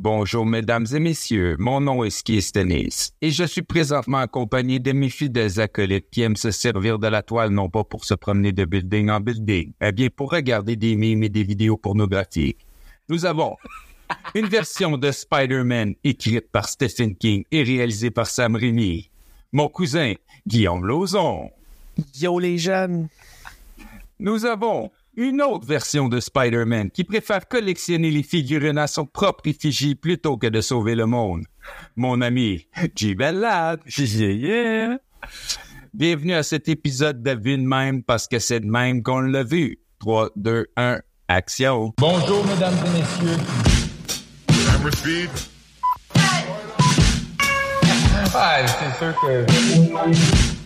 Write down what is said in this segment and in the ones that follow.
Bonjour, mesdames et messieurs. Mon nom est Ski Stennis et je suis présentement accompagné de mes fidèles acolytes qui aiment se servir de la toile non pas pour se promener de building en building, mais bien pour regarder des mimes et des vidéos pornographiques. Nous avons une version de Spider-Man écrite par Stephen King et réalisée par Sam Raimi. Mon cousin, Guillaume Lauzon. Yo les jeunes. Nous avons une autre version de Spider-Man qui préfère collectionner les figurines à son propre effigie plutôt que de sauver le monde. Mon ami, J. Bellad. Yeah, yeah. Bienvenue à cet épisode de Vue de même parce que c'est de même qu'on l'a vu. 3, 2, 1, action. Bonjour, mesdames et messieurs. Camera speed. Ah, c'est sûr que,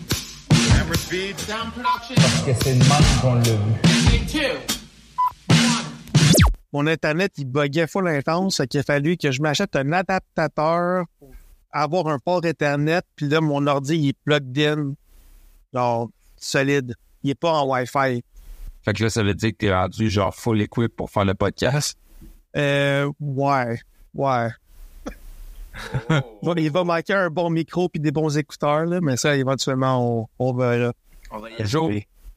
Speed. que c'est le qu'on l'a vu. Mon Internet, il buguait full intense, fait qu'il a fallu que je m'achète un adaptateur pour avoir un port Ethernet, puis là, mon ordi, il est plugged in, genre, solide. Il est pas en Wi-Fi. Fait que là, ça veut dire que t'es rendu genre full equip pour faire le podcast? Euh, ouais, ouais. Bon, il va manquer un bon micro puis des bons écouteurs, là, mais ça, éventuellement, on, on verra. Un jour,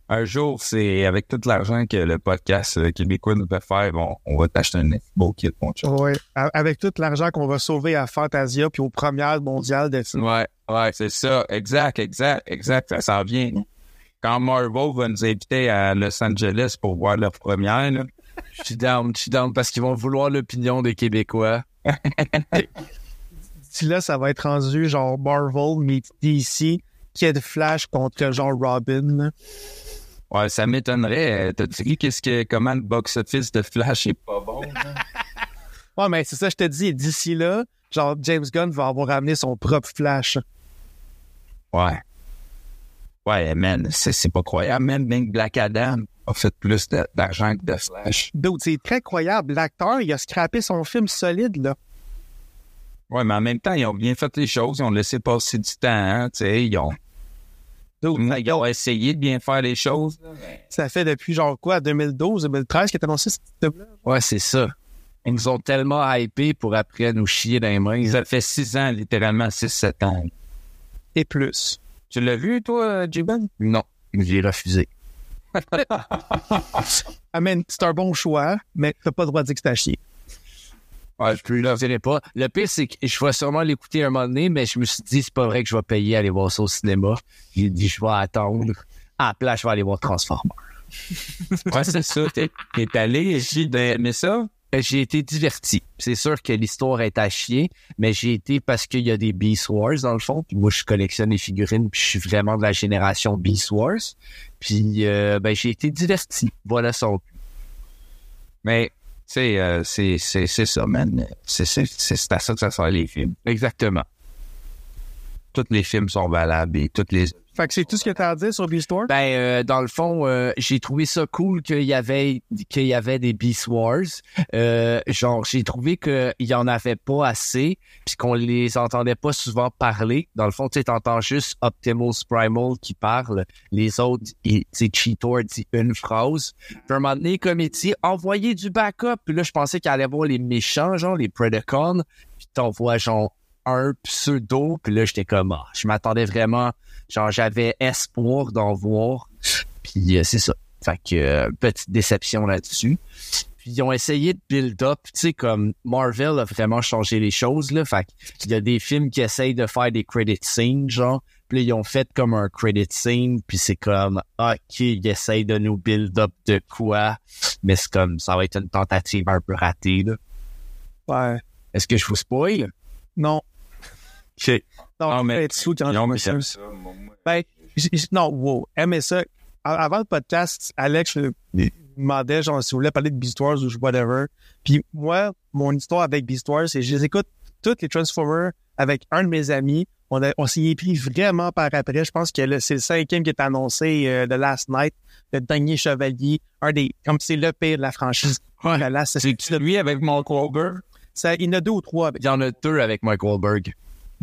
un jour, c'est avec tout l'argent que le podcast euh, québécois nous fait faire, on va t'acheter un beau kit, mon chat. Ouais. A- Avec tout l'argent qu'on va sauver à Fantasia puis aux premières mondiales de films. Ouais, ouais, c'est ça. Exact, exact, exact. Ça s'en vient. Quand Marvel va nous inviter à Los Angeles pour voir leur première, là, Je suis down, je suis down parce qu'ils vont vouloir l'opinion des Québécois. Si là, ça va être rendu genre Marvel, mais DC, Kid Flash contre genre Robin. là. ouais, ça m'étonnerait. T'as-tu dit qu'est-ce que, comment le box-office de Flash est pas bon? Ouais, mais c'est ça, je te dis, d'ici là, genre James Gunn va avoir amené son propre Flash. Ouais. Ouais, man, c'est, c'est pas croyable. Même Black Adam a fait plus de- d'argent que de Flash. Dude, c'est très croyable. L'acteur, il a scrappé son film solide, là. Ouais, mais en même temps, ils ont bien fait les choses. Ils ont laissé passer du temps, hein, tu sais. Ils ont, ils ont essayé de bien faire les choses. ça fait depuis genre quoi, 2012, 2013 qu'il est annoncé ce film-là? Ouais, c'est ça. Ils nous ont tellement hypés pour après nous chier dans les mains. Ça fait six ans, littéralement, six, sept ans. Et plus. Tu l'as vu, toi, J-Ben? Non, j'ai refusé. Ah, man, c'est un bon choix, mais t'as pas le droit de dire que c'est à chier. Ouais, je ne dirai pas. Le pire, c'est que je vais sûrement l'écouter un moment donné, mais je me suis dit, c'est pas vrai que je vais payer à aller voir ça au cinéma. J'ai dit, je vais attendre. À la place, je vais aller voir Transformers. Ouais, c'est ça. T'es, t'es allé, j'ai aimé ça. J'ai été diverti. C'est sûr que l'histoire est à chier, mais j'ai été parce qu'il y a des Beast Wars dans le fond. Puis moi, je collectionne les figurines, puis je suis vraiment de la génération Beast Wars. Puis euh, ben, j'ai été diverti. Voilà son. Mais, sais, euh, c'est, ça, man. C'est à ça que ça sert les films. Exactement. Tous les films sont valables et toutes les... Fait que c'est tout ce que t'as à dire sur Beastore? Ben, euh, dans le fond, euh, j'ai trouvé ça cool qu'il y avait qu'il y avait des Beast Wars. Euh, genre, j'ai trouvé qu'il y en avait pas assez, puis qu'on les entendait pas souvent parler. Dans le fond, tu sais, t'entends juste Optimus Primal qui parle. Les autres, tu sais, Cheetor dit une phrase. Puis un moment donné, comme il dit, envoyer du backup. Puis là, je pensais qu'il allait voir les méchants, genre les Predacons. Puis t'envoies genre un pseudo. Puis là, j'étais comme, ah, je m'attendais vraiment genre j'avais espoir d'en voir. Puis euh, c'est ça. Fait que euh, petite déception là-dessus. Puis ils ont essayé de build up. Tu sais comme Marvel a vraiment changé les choses là. Fait qu'il y a des films qui essayent de faire des credit scenes genre. Puis là, ils ont fait comme un credit scene. Puis c'est comme ok ils essayent de nous build up de quoi? Mais c'est comme ça va être une tentative un peu ratée là. Ouais. est-ce que je vous spoil? Non. Ok Non, Ah, mais- être sous quand tu mis fais ça. Ben, non, wow. Aimez ça. A- Avant le podcast, Alex lui demandait, genre, si vous voulez parler de Beast Wars ou whatever. Puis moi, mon histoire avec Beast Wars, c'est que je les écoute toutes les Transformers avec un de mes amis. On, a- on s'y est pris vraiment par après. Je pense que le- c'est le cinquième qui est annoncé euh, de Last Night, le dernier chevalier, un des, comme c'est le pire de la franchise. Ouais. C'est celui avec Mark Wahlberg? ça, il y en a deux ou trois. avec- il y en a deux avec Mike Wahlberg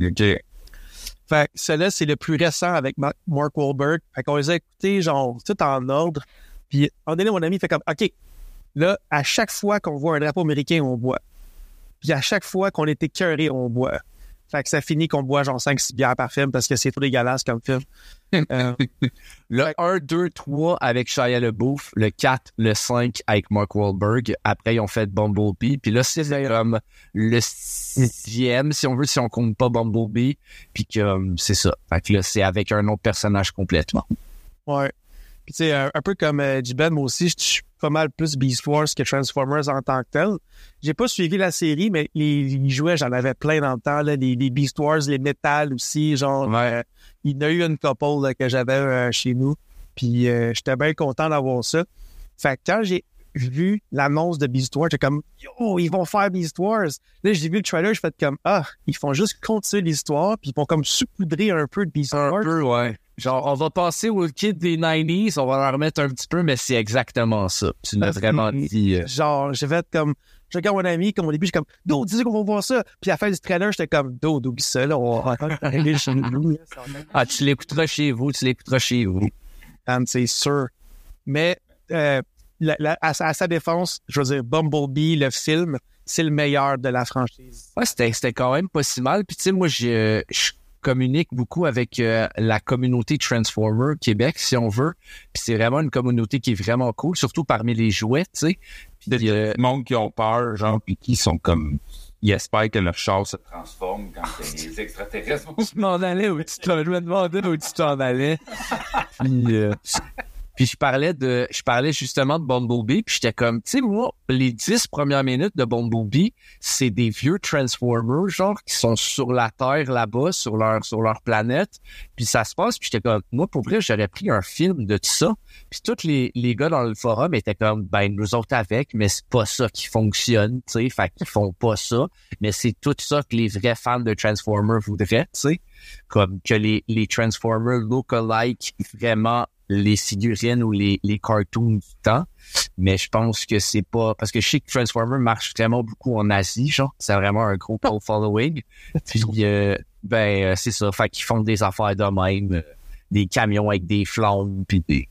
OK. Fait que celui-là, c'est le plus récent avec Ma- Mark Wahlberg. Fait qu'on les a écoutés, genre, tout en ordre. Puis, en donné, mon ami fait comme, OK, là, à chaque fois qu'on voit un drapeau américain, on boit. Puis à chaque fois qu'on est écœuré, on boit. Fait que ça finit qu'on boit genre 5-6 bières par film parce que c'est trop dégueulasse comme film. Euh, Le 1, 2, 3 avec Shia LeBouf, le 4, le 5 avec Mark Wahlberg. Après, ils ont fait Bumblebee. Puis là, c'est comme le sixième, si on veut, si on compte pas Bumblebee. Puis que euh, c'est ça. Fait que là, c'est avec un autre personnage complètement. ouais. Puis tu sais, un, un peu comme euh, J-Ben, moi aussi, je suis pas mal plus Beast Wars que Transformers en tant que tel. J'ai pas suivi la série, mais les, les jouets, j'en avais plein dans le temps, là, les, les Beast Wars, les Metal aussi, genre, Ouais. euh, il y en a eu une couple là, que j'avais euh, chez nous, puis euh, j'étais bien content d'avoir ça. Fait que quand j'ai vu l'annonce de Beast Wars, j'étais comme, yo, ils vont faire Beast Wars. Là, j'ai vu le trailer, je fais comme, ah, ils font juste continuer l'histoire, puis ils vont comme saupoudrer un peu de Beast Un Wars. peu, ouais. Genre, on va passer aux kids des 90s, on va leur remettre un petit peu, mais c'est exactement ça. Tu l'as vraiment dit. euh, Genre, j'ai fait comme, je regarde mon ami, comme au début, je suis comme, Dude, dis qu'on va voir ça. Puis à la fin du trailer, j'étais comme, Dude, oublie ça, là, on va chez nous. Ah, tu l'écouteras chez vous, tu l'écouteras chez vous. And c'est sûr. Mais, euh, la- la- à, sa- à sa défense, je veux dire, Bumblebee, le film, c'est le meilleur de la franchise. Ouais, c'était, c'était quand même pas si mal. Puis tu sais, moi, je, je communique beaucoup avec euh, la communauté Transformer Québec, si on veut. Puis c'est vraiment une communauté qui est vraiment cool, surtout parmi les jouets, tu sais. Puis euh, Le monde qui ont peur, genre, puis qui sont comme. Ils espèrent que leur char se transforme quand les extraterrestres vont je m'en allais où tu t'en, je me demandais où tu t'en allais. puis, euh, puis je parlais de, je parlais justement de Bumblebee, puis j'étais comme, tu sais, moi, les dix premières minutes de Bumblebee, c'est des vieux Transformers, genre, qui sont sur la Terre là-bas, sur leur, sur leur planète, puis ça se passe, puis j'étais comme, moi, pour vrai, j'aurais pris un film de tout ça, puis tous les, les gars dans le forum étaient comme, ben, nous autres avec, mais c'est pas ça qui fonctionne, tu sais, fait qu'ils font pas ça, mais c'est tout ça que les vrais fans de Transformers voudraient, tu sais, comme que les, les Transformers look-alike vraiment les figurines ou les, les cartoons du temps. Mais je pense que c'est pas... Parce que je sais que Transformers marche vraiment beaucoup en Asie, genre. C'est vraiment un gros cult following. Puis, euh, ben, euh, c'est ça. Fait qu'ils font des affaires de même. euh, des camions avec des flammes, puis des...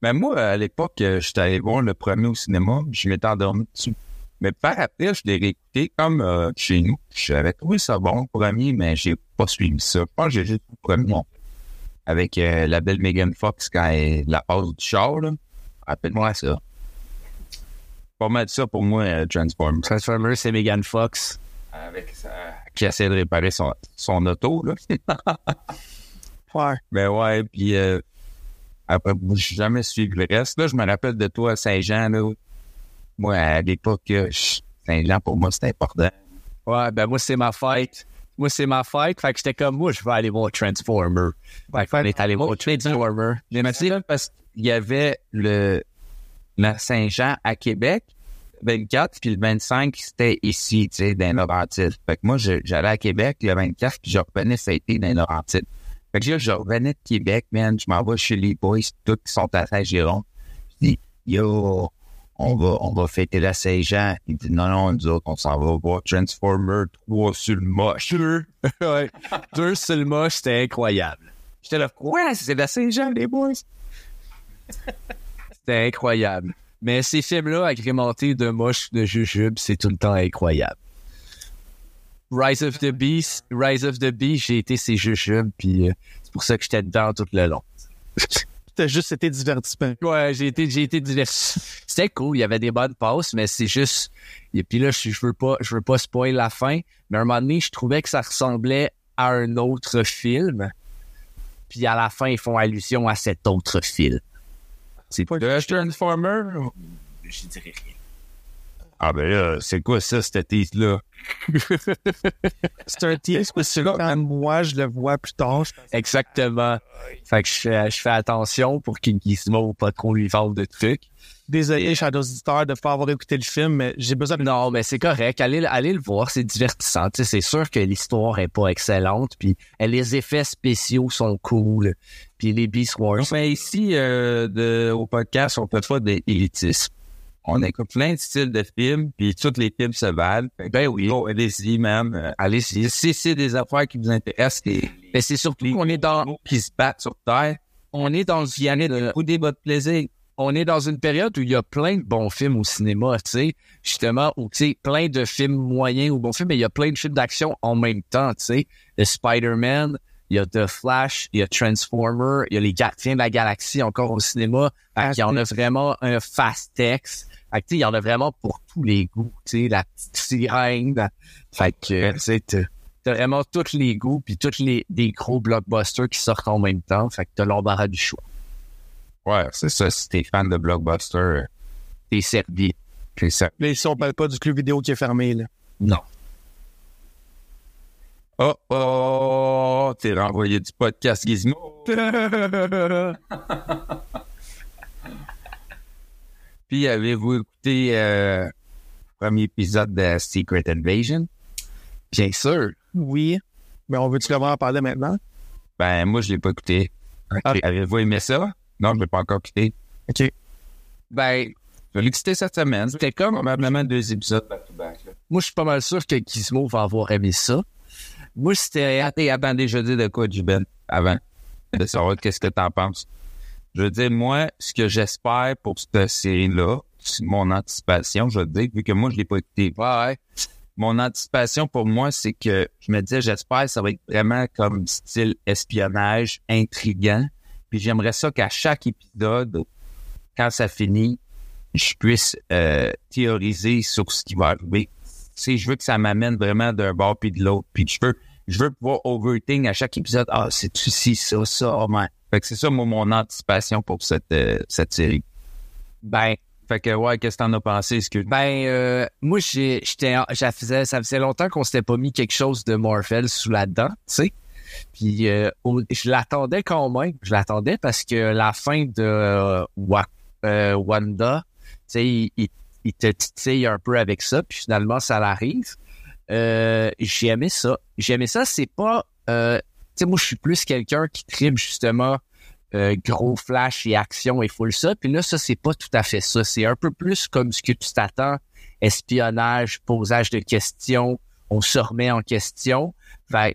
Mais moi, à l'époque, j'étais allé voir le premier au cinéma, puis je m'étais endormi dessus. Mais par après, je l'ai réécouté comme euh, chez nous. J'avais trouvé ça bon, le premier, mais j'ai pas suivi ça. Je pense que j'ai juste le premier. Avec euh, la belle Megan Fox quand elle la passe du char. Rappelle-moi ça. Pas mal ça pour moi, euh, Transformers. Transformers, c'est Megan Fox. Avec. Qui essaie de réparer son, son auto, là. Ouais. Ben ouais, puis euh, après, moi, j'ai jamais suivi le reste. Là, je me rappelle de toi, Saint-Jean, là. Moi, à l'époque, euh, je- Saint-Jean, pour moi, c'était important. Ouais, ben moi, c'est ma fête. Moi, c'est ma fête. Fait que j'étais comme, moi, je vais aller voir Transformer. Fait qu'on est allé voir Transformer. Mais sais, parce qu'il y avait le la Saint-Jean à Québec, 24, puis le 25, c'était ici, tu sais, dans Laurentides. Fait que moi, j'allais à Québec le 24, puis je revenais, ça a été dans Laurentides. Fait que je revenais de Québec, man, je m'en vais chez les boys, tous qui sont à Saint-Giron. Je dis, yo, on va, on va fêter la Saint-Jean. Il dit, non, non, nous autres, on s'en va voir Transformer 3 sur le moche. Deux. ouais. Sur le moche, c'était incroyable. J'étais là, quoi, c'est la Saint-Jean, les boys? C'était incroyable. Mais ces films-là, agrémentés de moches de jujubes, c'est tout le temps incroyable. Rise of the Beast, Rise of the Beast, j'ai été ces jujubes, puis euh, c'est pour ça que j'étais dedans tout le long. C'était juste, c'était divertissement. Ouais, j'ai été, j'ai été diverti. C'était cool, il y avait des bonnes passes, mais c'est juste. Et puis là, je, je veux pas, je veux pas spoiler la fin, mais à un moment donné, je trouvais que ça ressemblait à un autre film. Puis à la fin, ils font allusion à cet autre film. C'est De Transformer? Je dirais rien. Ah ben là, c'est quoi ça, cette tease-là? C'est un tease parce que quand moi, je le vois plus tard, Exactement. Fait que je, fais- je fais attention pour qu'il Gizmo pas trop lui vende de trucs. désolé, chers auditeurs, de ne pas avoir écouté le film, mais j'ai besoin de... Non, mais c'est correct. Allez, allez le voir, c'est divertissant. C'est sûr que l'histoire est pas excellente, puis euh, les effets spéciaux sont cool, puis les Beast Wars. Mais ici, euh, de, au podcast, on peut pas d'élitisme. On écoute plein de styles de films, puis tous les films se valent. Ben oui. oh, allez-y, même. Allez-y. Si c'est des affaires qui vous intéressent, Mais c'est surtout qu'on est dans, qui se battent sur Terre, on est dans y allez de bouder votre plaisir. on est dans une période où il y a plein de bons films au cinéma, tu sais, justement, où tu sais, plein de films moyens ou bons films, mais il y a plein de films d'action en même temps, tu sais. Le Spider-Man, il y a The Flash, il y a Transformer, il y a les Gardiens de la Galaxie encore au cinéma. Qu'il y en a vraiment un fast text. Fait il y en a vraiment pour tous les goûts, tu sais, la petite sirène. Fait que, tu sais, t'as- vraiment tous les goûts puis tous les des gros blockbusters qui sortent en même temps. Fait que t'as l'embarras du choix. Ouais, c'est ça. Si t'es fan de Blockbuster, euh, T'es servi. c'est ça. Là, ici, on parle pas du club vidéo qui est fermé, là. Non. Oh, oh, t'es renvoyé du podcast Gizmo. Puis, avez-vous écouté euh, le premier épisode de Secret Invasion? Bien sûr. Oui. Mais on veut-tu vraiment en parler maintenant? Ben, moi, je l'ai pas écouté. Ah. Avez-vous aimé ça? Non, je l'ai pas encore écouté. OK. Ben, Je l'ai écouté cette semaine. C'était comme probablement deux épisodes back-to-back. moi, je suis pas mal sûr que Gizmo va avoir aimé ça. Moi, c'était... Attends, attends, déjà dit de quoi, Juben, avant de savoir qu'est-ce que t'en penses. Je veux dire, moi, ce que j'espère pour cette série-là, mon anticipation, je veux dire, vu que moi, je l'ai pas écouté. Ouais. Mon anticipation pour moi, c'est que je me disais, j'espère que ça va être vraiment comme style espionnage, intriguant. Puis j'aimerais ça qu'à chaque épisode, quand ça finit, je puisse euh, théoriser sur ce qui va arriver. Tu sais, je veux que ça m'amène vraiment d'un bord puis de l'autre. Puis je veux, je veux pouvoir overthink à chaque épisode. Ah, c'est ci, ça, ça, oh man. Fait que c'est ça, moi, mon anticipation pour cette, euh, cette série. Ben, Fait que, ouais, qu'est-ce que t'en as pensé? Excuse moi ben, euh, moi, j'ai, j'étais, ça faisait, ça faisait longtemps qu'on s'était pas mis quelque chose de Marvel sous la dent, tu sais. Puis, euh, je l'attendais quand même. Je l'attendais parce que la fin de Wa- Wanda, tu sais, il, il, il te titille un peu avec ça. Puis finalement, ça l'arrive. Euh, j'ai aimé ça. J'ai aimé ça. C'est pas, euh, tu sais, moi, je suis plus quelqu'un qui tripe justement euh, gros flash et action et full ça. Puis là, ça, c'est pas tout à fait ça. C'est un peu plus comme ce que tu t'attends. Espionnage, posage de questions, on se remet en question.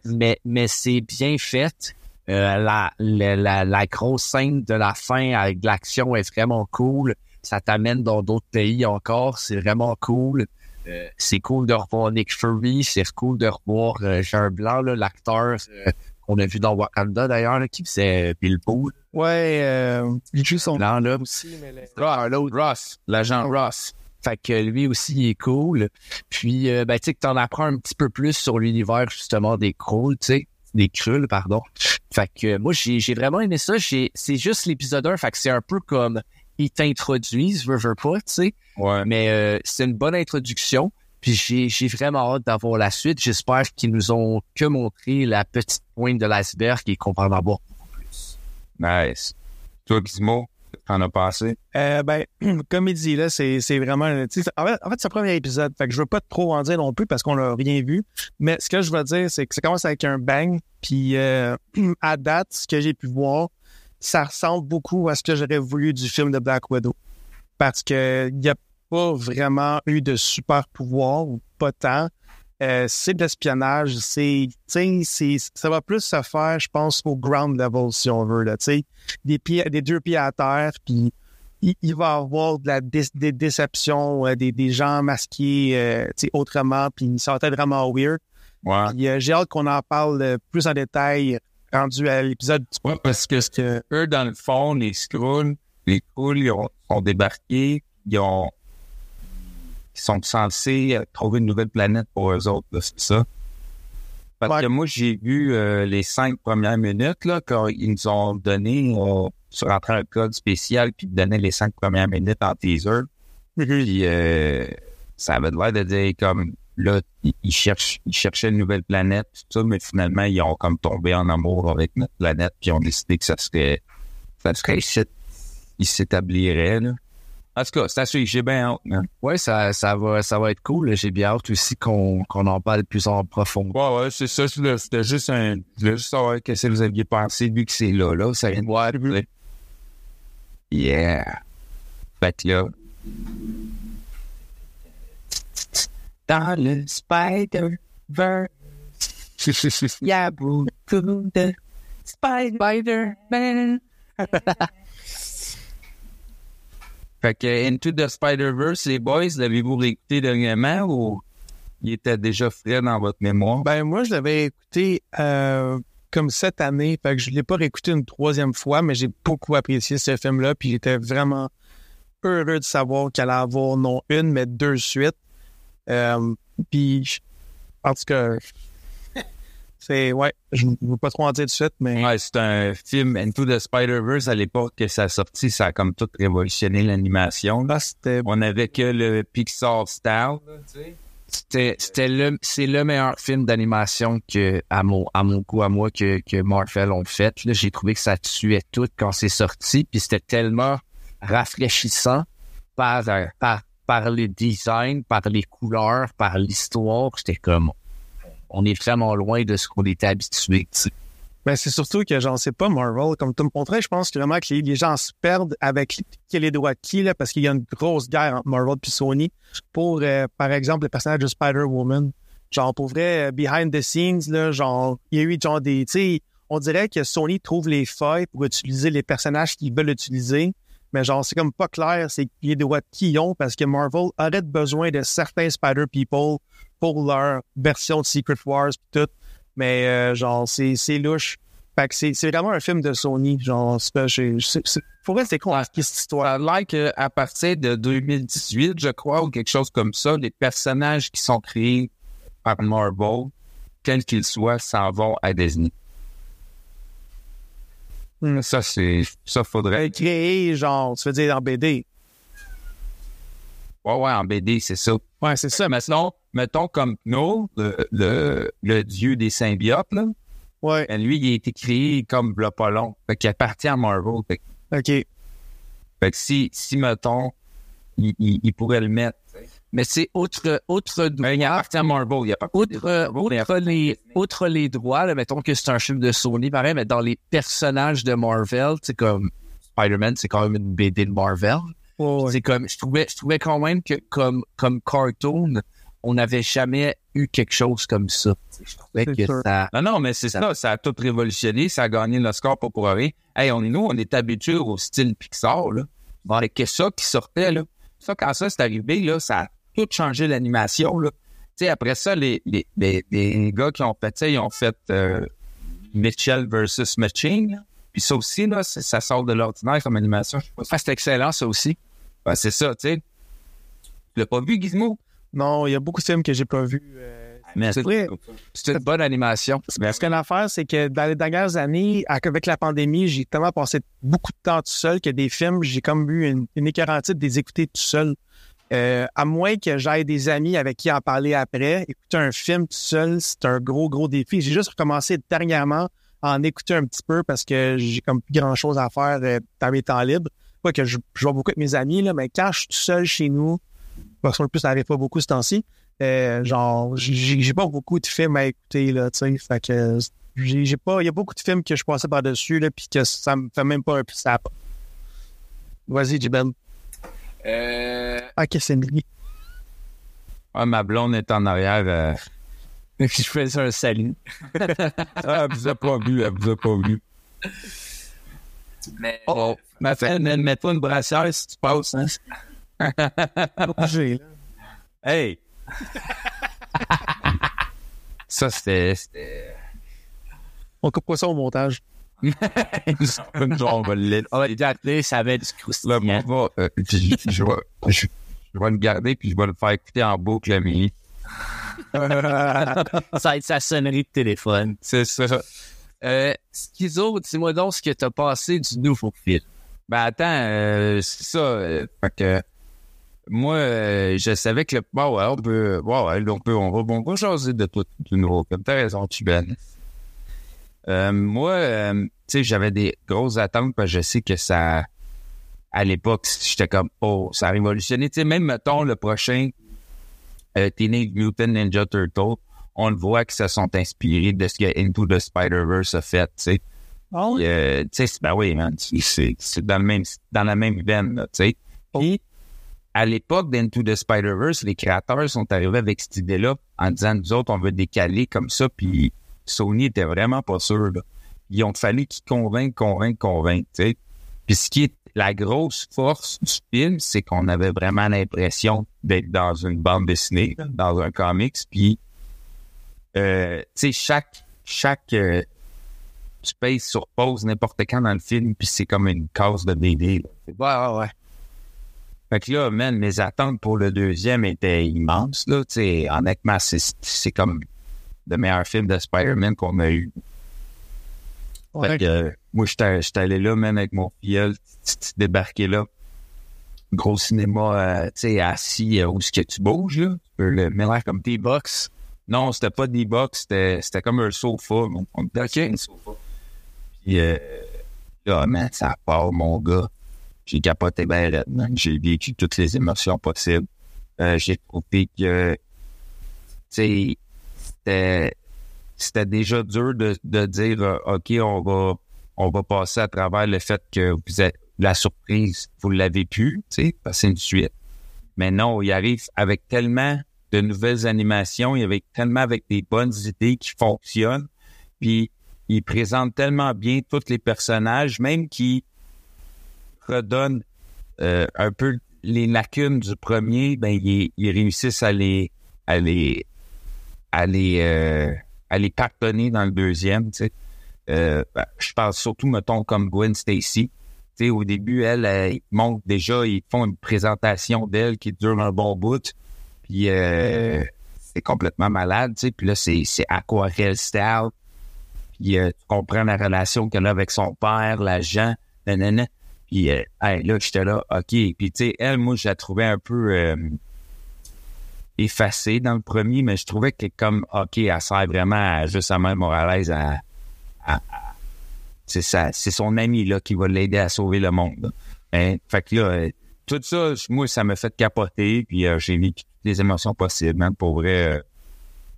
Mais mais c'est bien fait. Euh, la, la, la, la grosse scène de la fin avec l'action est vraiment cool. Ça t'amène dans d'autres pays encore. C'est vraiment cool. Euh, c'est cool de revoir Nick Fury. C'est cool de revoir euh, Jean Blanc, l'acteur euh, qu'on a vu dans Wakanda d'ailleurs, qui faisait Bilbo. Ouais, euh, il joue son Blanc, là. aussi, mais. Ross, l'agent Ross. Fait que lui aussi, il est cool. Puis, euh, ben, tu sais, que t'en apprends un petit peu plus sur l'univers, justement, des Krulls, tu sais. Des Krulls, pardon. Fait que euh, moi, j'ai j'ai vraiment aimé ça. C'est juste l'épisode 1, fait que c'est un peu comme ils t'introduisent, veux, veux pas, tu sais. Ouais. Mais euh, c'est une bonne introduction. Puis j'ai j'ai vraiment hâte d'avoir la suite. J'espère qu'ils nous ont que montré la petite pointe de l'iceberg et qu'on va en avoir beaucoup plus. Nice. Toi, Gizmo, t'en as passé? Euh, ben, comme il dit, là, c'est, c'est vraiment. tu sais, En fait, en fait, c'est le premier épisode. Fait que je veux pas trop en dire non plus parce qu'on l'a rien vu. Mais ce que je veux dire, c'est que ça commence avec un bang. Puis euh, à date, ce que j'ai pu voir, ça ressemble beaucoup à ce que j'aurais voulu du film de Black Widow. Parce que il n'y a pas vraiment eu de super pouvoir, ou pas tant. Euh, c'est de l'espionnage, c'est, ça va plus se faire, je pense, au ground level, si on veut, là, tu sais, des pieds, des deux pieds à terre, puis il, il va y avoir de la dé- des déceptions, euh, des, des gens masqués euh, tu sais, autrement, puis ça va être vraiment weird. Ouais. Euh, J'ai hâte qu'on en parle plus en détail rendu à l'épisode du Ouais, parce que que eux, dans le fond, les Skrulls, les Skrulls, ils ont, ont débarqué, ils ont, ils sont censés euh, trouver une nouvelle planète pour eux autres, c'est ça? Parce Ouais. que moi, j'ai vu euh, les cinq premières minutes, là, quand ils nous ont donné, euh, sur rentrer un code spécial, puis ils donnaient les cinq premières minutes en teaser. Puis, euh, ça avait l'air de dire comme, là, ils, ils cherchent, ils cherchaient une nouvelle planète, tout ça, mais finalement, ils ont comme tombé en amour avec notre planète, puis ils ont décidé que ça serait, ça serait ici, ils s'établiraient, là. En tout cas, c'est à suivre, j'ai bien hâte, man. Ouais, ça, ça va, ça va être cool. J'ai bien hâte aussi qu'on qu'on en parle plus en profondeur. Ouais, ouais, c'est ça, c'est- c'était juste un, je voulais juste savoir qu'est-ce que vous aviez pensé, vu que c'est là, là, ça vient de. Yeah. Fait que là, Dans le Spider-Verse, y a beaucoup de Spider-Man. Fait que Into the Spider-Verse, les boys, l'avez-vous réécouté dernièrement ou il était déjà frais dans votre mémoire? Ben, moi, je l'avais écouté euh, comme cette année. Fait que je l'ai pas réécouté une troisième fois, mais j'ai beaucoup apprécié ce film-là. Puis j'étais vraiment heureux de savoir qu'elle allait avoir non une, mais deux suites. Euh, puis, en tout cas, c'est, ouais, je ne veux pas trop en dire tout de suite, mais Ouais, c'est un film Into the Spider-Verse à l'époque que ça a sorti, ça a comme tout révolutionné l'animation. là. là, c'était On avait que le Pixar style. C'était, c'était le, c'est le meilleur film d'animation que, à mon, à mon goût, à moi, que, que Marvel ont fait. Là, j'ai trouvé que ça tuait tout quand c'est sorti, puis c'était tellement rafraîchissant par, par, par les designs, par les couleurs, par l'histoire. J'étais comme, on est vraiment loin de ce qu'on était habitué. Ben, c'est surtout que j'en sais pas Marvel. Comme tu me montrais, je pense que vraiment que les, gens se perdent avec qui les droits de qui, parce qu'il y a une grosse guerre entre Marvel et Sony pour, euh, par exemple, le personnage de Spider-Woman. Genre, pour vrai, euh, behind the scenes, là, genre, il y a eu genre des, on dirait que Sony trouve les failles pour utiliser les personnages qu'ils veulent utiliser. Mais genre, c'est comme pas clair, c'est les droits de qui ils ont parce que Marvel aurait besoin de certains Spider-People pour leur version de Secret Wars pis tout. Mais euh, genre, c'est, louche. Fait que c'est, vraiment un film de Sony. Genre, pour vrai, c'est compliqué cette histoire. Ça a l'air qu'à partir de 2018, je crois, ou quelque chose comme ça, les personnages qui sont créés par Marvel, quels qu'ils soient, s'en vont à Disney. Hmm. Ça, c'est, ça faudrait. Créé, genre, tu veux dire en BD. Ouais, ouais, en BD, c'est ça. Ouais, c'est ça. Mais Mettons, mettons comme nous, le, le, le dieu des symbiotes, là, ouais, ben, lui, il a été créé comme le. Fait qu'il appartient à Marvel. Fait, ok. fait que si, si, mettons, il, il, il pourrait le mettre. Mais c'est autre, autre Mais il appartient à Marvel. Il y a pas Outre, outre, les, outre les droits, là, mettons que c'est un film de Sony, pareil, mais dans les personnages de Marvel, c'est comme Spider-Man, c'est quand même une BD de Marvel. Ouais. C'est comme, je trouvais, je trouvais quand même que comme, comme cartoon, on n'avait jamais eu quelque chose comme ça. Je trouvais que sûr. ça. Non, non, mais c'est ça. Ça a tout révolutionné. Ça a gagné le score pas pour rien. Hey, on est nous, on est habitués au style Pixar, là. Bon, que ça qui sortait, là. Ça, quand ça c'est arrivé, là, ça a tout changé l'animation, là. Après ça, les, les, les, les gars qui ont fait ça, ils ont fait euh, Mitchell versus Matching. là. Puis ça aussi, là, ça, sort de l'ordinaire comme animation. Ah, c'est excellent, ça aussi. Ben, c'est ça, tu sais. Tu l'as pas vu, Gizmo? Non, il y a beaucoup de films que j'ai pas vus. euh, Mais c'est vrai. C'est une bonne animation. Parce que l'affaire, c'est que dans les dernières années, avec la pandémie, j'ai tellement passé beaucoup de temps tout seul que des films, j'ai comme eu une, une écœurantite de les écouter tout seul. Euh, à moins que j'aille des amis avec qui en parler après, écouter un film tout seul, c'est un gros, gros défi. J'ai juste recommencé dernièrement à en écouter un petit peu parce que j'ai comme plus grand chose à faire euh, dans mes temps libres. Je, vois beaucoup avec mes amis, là, mais quand je suis tout seul chez nous, parce qu'en plus, ça n'arrive pas beaucoup ce temps-ci, euh, genre, j'ai pas beaucoup de films à écouter, là, tu sais. Fait que j'ai pas. Il y a beaucoup de films que je passais par-dessus, là, puis que ça me fait même pas un ça. Vas-y, Jiben. Euh, Ah, qu'est-ce que c'est une? Ah, ma blonde est en arrière. euh, je fais un salut. Ah, elle vous a pas vu, elle vous a pas vu. Mais, Oh, ma fille, mets- mets-toi une brassière si tu passes, hein. Hey! ça, c'était... c'était- On coupe pas ça au montage? Genre, on va le on va le garder, ça va être Là, euh, je, vais, je, je vais le garder puis je vais le faire écouter en boucle à minuit. Ça va être sa sonnerie de téléphone. C'est ça. Euh, Schizo, dis-moi donc ce que t'as passé du nouveau film. Ben attends, euh, c'est ça. euh, fait que moi, euh, je savais que le. Bon, ouais, on peut. Ouais, ouais, on peut. On va, on va jaser de tout du nouveau film. T'as raison, tu ben. Euh, moi, euh, tu sais, j'avais des grosses attentes parce que je sais que ça. À l'époque, j'étais comme oh, ça a révolutionné. Tu sais, même mettons le prochain euh, Teenage Mutant Ninja Turtle, on le voit que se sont inspirés de ce que Into the Spider-Verse a fait, tu sais. Euh, tu sais, ben oui, man, c'est- dans le même dans la même veine, tu sais. Puis, à l'époque d'Into the Spider-Verse, les créateurs sont arrivés avec cette idée-là en disant, nous autres, on veut décaler comme ça, puis Sony était vraiment pas sûr, là. Ils ont fallu qu'ils convainquent, convainquent, convainquent. Puis ce qui est la grosse force du film, c'est qu'on avait vraiment l'impression d'être dans une bande dessinée, dans un comics, puis euh, tu sais, chaque chaque euh, payes sur pause n'importe quand dans le film, puis c'est comme une case de BD. Ouais, ouais, ouais. Fait que là, man, mes attentes pour le deuxième étaient immenses, là, tu sais, honnêtement, c'est comme le meilleur film de Spider-Man qu'on a eu. Ouais. Fait que, moi, j'étais allé là, même avec mon filleul, débarqué là. Gros cinéma, euh, tu sais, assis euh, où est-ce que tu bouges, là? Tu peux le mettre comme tes box. Non, c'était pas des box, c'était comme un sofa. On, était un sofa. Puis euh, là, man, ça part, mon gars. J'ai capoté raide, man. J'ai vécu toutes les émotions possibles. Euh, J'ai trouvé que, tu sais, c'était déjà dur de, dire euh, OK, on va on va passer à travers le fait que vous êtes la surprise, vous l'avez pu, tu sais, c'est une suite. Mais non, il arrive avec tellement de nouvelles animations, il tellement avec des bonnes idées qui fonctionnent, puis il présente tellement bien tous les personnages, même qui redonnent euh, un peu les lacunes du premier, ben ils, ils réussissent à les à les à les euh, pardonner dans le deuxième. Euh, ben, je parle surtout, mettons, comme Gwen Stacy. Au début, elle, elle, ils montrent déjà, ils font une présentation d'elle qui dure un bon bout. Puis euh, c'est complètement malade. Puis là, c'est, c'est aquarelle style. Puis euh, tu comprends la relation qu'elle a avec son père, l'agent, nanana. Puis euh, là, j'étais là, OK. Puis tu sais, elle, moi, je la trouvais un peu effacée dans le premier, mais je trouvais que comme, OK, elle sert vraiment à, juste à même Morales à, à- c'est ça, c'est son ami là qui va l'aider à sauver le monde. Hein? Fait que là, euh, tout ça, moi, ça m'a fait capoter, puis euh, j'ai vécu toutes les émotions possibles, man, pour vrai. euh,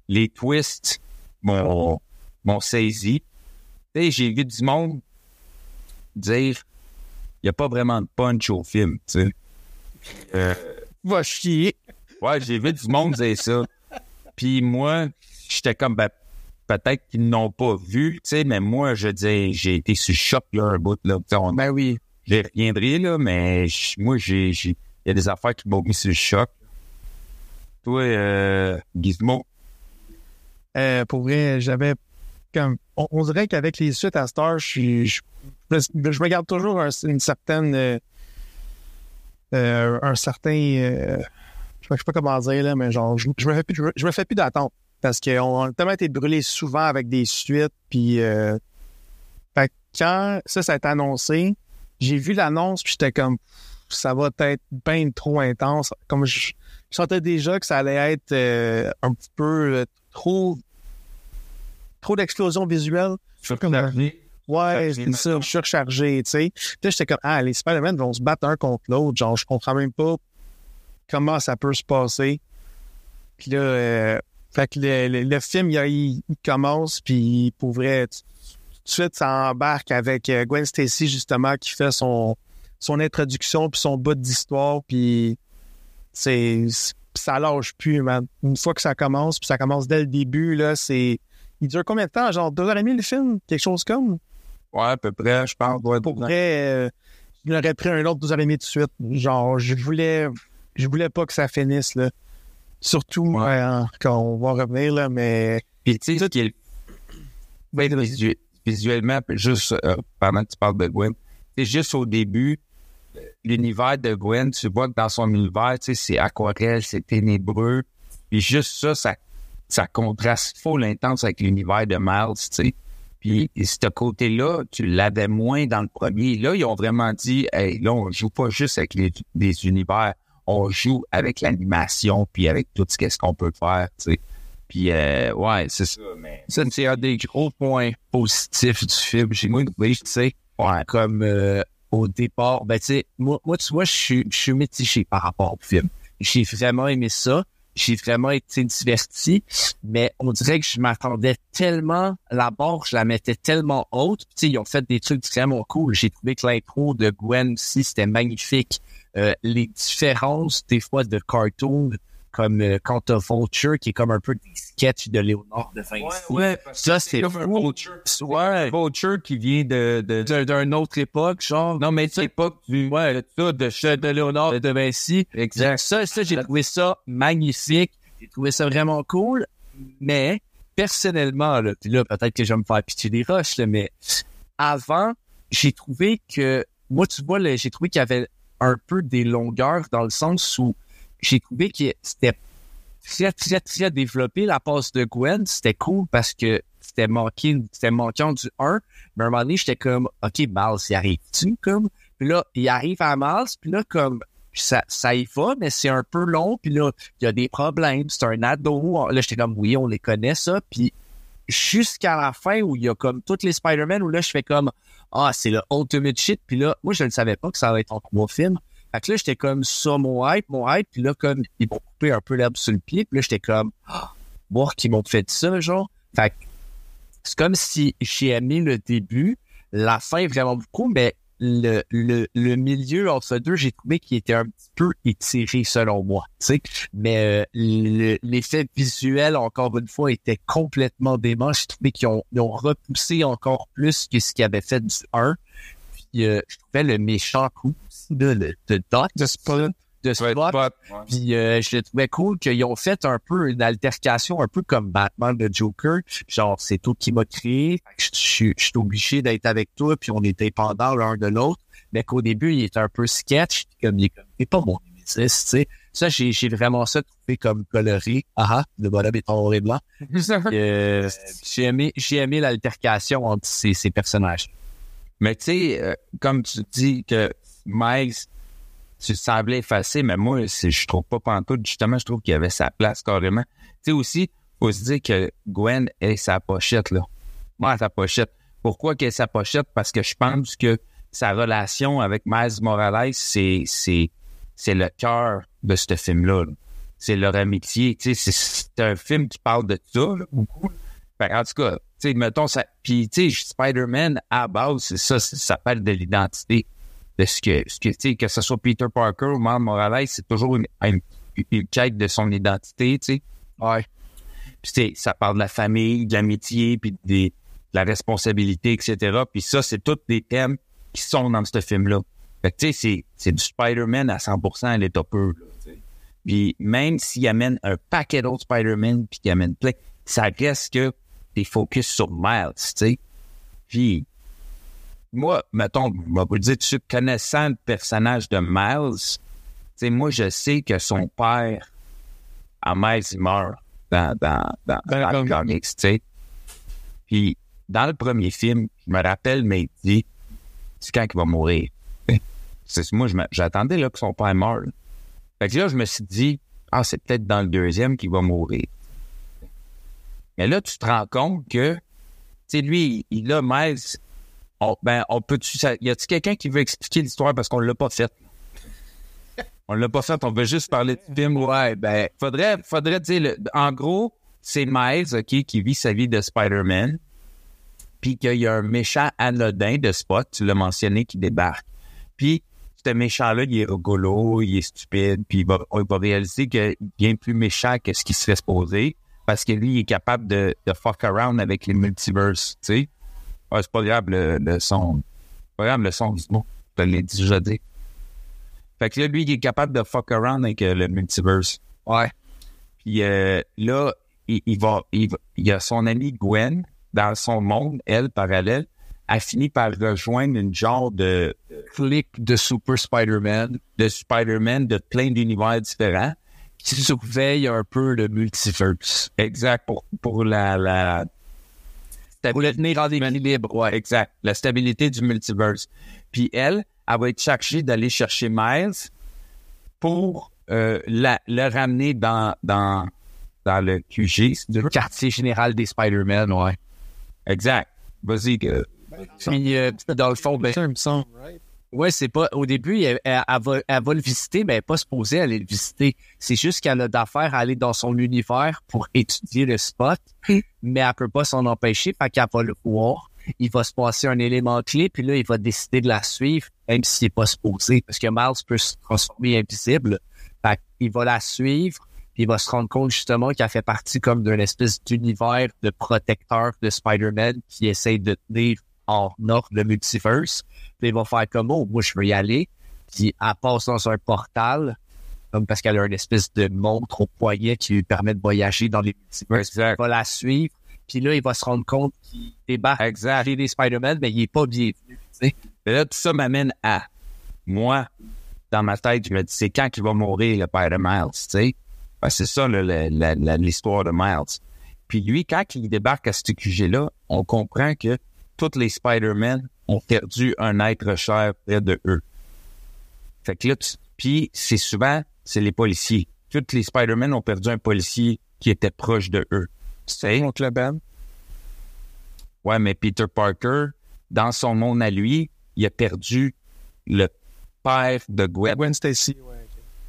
les twists m'ont saisi. J'ai vu du monde dire il n'y a pas vraiment de punch au film, tu sais. Euh, Va chier. Ouais, j'ai vu du monde dire ça. Puis moi, j'étais comme, ben, peut-être qu'ils n'ont pas vu, tu sais, mais moi, je dis, j'ai été sur le choc, là, un bout, là. On- Ben oui. J'y reviendrai, là, mais moi, j'ai, j'ai, il y a des affaires qui m'ont mis sur le choc. Toi, euh, Gizmo, Euh, pour vrai, j'avais comme on, on dirait qu'avec les suites à Star, je, je- je me garde toujours un- une certaine euh, euh, un certain euh, je sais pas- je sais pas comment dire là, mais genre je, je me fais plus je, je me fais plus d'attente parce qu'on a tellement été brûlés souvent avec des suites puis euh, fait que quand ça ça a été annoncé, j'ai vu l'annonce puis j'étais comme ça va être bien trop intense comme je, je sentais déjà que ça allait être euh, un petit peu euh, trop trop d'explosion visuelle. je comme- Ouais, c'est ça, surchargé, tu sais. Puis j'étais comme, ah, les Spider-Man vont se battre un contre l'autre. Genre, je comprends même pas comment ça peut se passer. Puis là, euh, fait que le, le- le film, il, commence, puis pour vrai, tout de suite, ça embarque avec euh, Gwen Stacy, justement, qui fait son, son introduction, puis son bout d'histoire, puis c'est ça lâche plus, man. Une fois que ça commence, puis ça commence dès le début, là, c'est... Il dure combien de temps? Genre deux heures et demie, le film? Quelque chose comme? Ouais, à peu près, je pense. Ouais, Pour vrai, euh, je l'aurais pris un autre deux heures et demie tout de suite. Genre, je voulais... Je voulais pas que ça finisse, là. Surtout, Ouais. euh, quand on va revenir, là, mais... Puis, tu sais, ce qui est visu- visuellement, juste euh, pendant que tu parles de Gwen, c'est juste au début, l'univers de Gwen, tu vois que dans son univers, tu sais, c'est aquarelle, c'est ténébreux. Puis juste ça, ça, ça contraste full intense avec l'univers de Miles, tu sais. Puis ce côté-là, tu l'avais moins dans le premier. Là, ils ont vraiment dit, hey, là, on joue pas juste avec les, les univers, on joue avec l'animation, puis avec tout ce qu'est-ce qu'on peut faire, tu sais. Puis, euh, ouais, c'est ça, mais... Ça, c'est un des gros points positifs du film. J'ai moi, tu sais, Ouais, comme euh, au départ, ben tu sais, moi, moi, tu vois, je suis, je suis mitigé par rapport au film. J'ai vraiment aimé ça. J'ai vraiment été diverti, mais on dirait que je m'attendais tellement, la barre, je la mettais tellement haute. Tu sais, ils ont fait des trucs vraiment cool. J'ai trouvé que l'intro de Gwen aussi, c'était magnifique. Euh, les différences, des fois, de cartoon comme euh, quand t'as Vulture, qui est comme un peu des sketchs de Léonard de Vinci. Ça, c'est comme un vulture. Ouais. Vulture qui vient de, de, D'un- D'une autre époque, genre. non, mais c'est pas du, Ouais, de ça, de de, de Léonard de Vinci. Exact. Ça, ça j'ai trouvé ça magnifique. J'ai trouvé ça vraiment cool. Mais, personnellement, là, puis là, peut-être que je vais me faire pitcher des roches, là, mais avant, j'ai trouvé que, moi, tu vois, là, j'ai trouvé qu'il y avait un peu des longueurs dans le sens où j'ai trouvé que c'était très, très, très développé, la passe de Gwen. C'était cool parce que c'était manqué, c'était manquant du 1. Mais à un moment donné, j'étais comme, OK, Miles, il arrive-tu, comme? Puis là, il arrive à Miles, puis là, comme, ça, ça y va, mais c'est un peu long, puis là, il y a des problèmes, c'est un ado. Là, j'étais comme, oui, on les connaît, ça, puis jusqu'à la fin où il y a comme tous les Spider-Man, où là, je fais comme, ah, c'est le ultimate shit, puis là, moi, je ne savais pas que ça allait être en trois films. Fait que là, j'étais comme ça, mon hype, mon hype, puis là, comme, ils m'ont coupé un peu l'herbe sur le pied, puis là, j'étais comme, ah, voir qu'ils m'ont fait ça, genre. Fait que c'est comme si j'ai aimé le début, la fin vraiment beaucoup, mais le, le, le milieu entre deux, j'ai trouvé qu'il était un petit peu étiré selon moi. Tu sais, mais euh, le- l'effet visuel, encore une fois, était complètement dément. J'ai trouvé qu'ils ont, ont repoussé encore plus que ce qu'ils avaient fait du 1. Puis euh, je trouvais le méchant coup là, le, de Dot, De Spot. de Spot, puis euh, je le trouvais cool qu'ils ont fait un peu une altercation, un peu comme Batman de Joker. Genre, c'est toi qui m'as créé. Je suis obligé d'être avec toi, puis on était pendant l'un de l'autre. Mais qu'au début, il était un peu sketch. Comme il est comme, pas mon némésis, tu sais. Ça, j'ai j'ai vraiment ça trouvé comme coloré. Ah ah, le bonhomme est en noir et blanc. Euh, j'ai aimé, j'ai aimé l'altercation entre ces, ces personnages. Mais tu sais, euh, comme tu dis que Miles, tu semblais effacé, mais moi, je trouve pas pantoute. Justement, je trouve qu'il avait sa place carrément. Tu sais aussi, faut se dire que Gwen est sa pochette, là. Ouais, sa pochette. Pourquoi qu'elle sa pochette? Parce que je pense que sa relation avec Miles Morales, c'est, c'est, c'est le cœur de ce film-là. là. C'est leur amitié. Tu sais, c'est, un film qui parle de ça. Fait, en tout cas, tu sais, mettons ça. Puis, tu sais, Spider-Man, à base, c'est ça, ça parle de l'identité. De ce que, ce que, tu sais, que ce soit Peter Parker ou Miles Morales, c'est toujours une, une, une quête de son identité, tu sais. Ouais. Puis, tu sais, ça parle de la famille, de l'amitié, puis des, de la responsabilité, etc. Puis ça, c'est tous des thèmes qui sont dans ce film-là. Fait que, tu sais, c'est, c'est du Spider-Man à 100% à l'état sais. Puis même s'il amène un paquet d'autres Spider-Man, puis qu'il amène plein, ça reste que t'es focus sur Miles, tu sais. Puis, moi, mettons, on va vous dire suite, connaissant le personnage de Miles, tu sais, moi, je sais que son père, à Miles, il meurt dans, dans, dans, Dans dans le comics, tu sais. Puis, dans le premier film, je me rappelle, mais il dit, c'est quand qu'il va mourir? C'est, moi, j'attendais là, que son père meure. Fait que là, je me suis dit, ah, c'est peut-être dans le deuxième qu'il va mourir. Mais là, tu te rends compte que, tu sais, lui, il il a Miles. On, ben, on peut-tu, y a-tu quelqu'un qui veut expliquer l'histoire parce qu'on l'a pas fait? On l'a pas fait, on veut juste parler du film. Ouais, ben, Faudrait, faudrait dire, en gros, c'est Miles, OK, qui vit sa vie de Spider-Man, puis qu'il y a un méchant anodin de Spot, tu l'as mentionné, qui débarque. Puis, ce méchant-là, il est rigolo, il est stupide, puis il va, il va réaliser qu'il est bien plus méchant que ce qui serait supposé, parce que lui, il est capable de, de fuck around avec les multiverses, tu sais. Ouais, c'est pas grave, le, le son. C'est pas grave, le son du mot. Je te l'ai déjà dit. Fait que là, lui, il est capable de fuck around avec euh, le multiverse. ouais. Puis euh, là, il, il va, il va- il y a son amie Gwen dans son monde, elle, parallèle, a fini par rejoindre une genre de, Clique de Super Spider-Man de Spider-Man de plein d'univers différents. qui surveille un peu le multiverse. Exact, pour, pour la, la Pour le tenir en équilibre, ouais. exact, la stabilité du multiverse. Puis elle, elle va être chargée d'aller chercher Miles pour euh, la, le ramener dans, dans, dans le QG. Le quartier général des Spider-Man, ouais. Exact. Vas-y, que Puis, euh, dans le fond, ben, Ça, il me semble, right? Ouais, c'est pas, au début, elle, elle- elle va, elle va le visiter, mais elle n'est pas supposée aller le visiter. C'est juste qu'elle a d'affaires à aller dans son univers pour étudier le spot, mais elle peut pas s'en empêcher, fait qu'elle va le voir. Il va se passer un élément clé, puis là, il va décider de la suivre, même s'il n'est pas supposé, parce que Miles peut se transformer invisible. Fait qu'il va la suivre, puis il va se rendre compte justement qu'elle fait partie comme d'une espèce d'univers de protecteur de Spider-Man qui essaie de tenir en ordre le multiverse. Puis il va faire comme, oh, moi, je veux y aller. Puis elle passe dans un portal, comme parce qu'elle a une espèce de montre au poignet qui lui permet de voyager dans les multiverses. Exact. Il va la suivre. Puis là, il va se rendre compte qu'il débarque Exact. chez des Spider-Man, mais il est pas bienvenu. Et là, tout ça m'amène à moi, dans ma tête, je me dis, c'est quand qu'il va mourir le père de Miles, tu sais? Ben, c'est ça l'histoire de Miles. Puis lui, quand il débarque à ce QG-là, on comprend que tous les Spider-Man ont perdu un être cher près de eux. Fait que là, puis c'est souvent, c'est les policiers. Tous les Spider-Man ont perdu un policier qui était proche de eux. Tu sais? Oncle Ben. Ouais, mais Peter Parker, dans son monde à lui, il a perdu le père de Gwen. Gwen Stacy, ouais.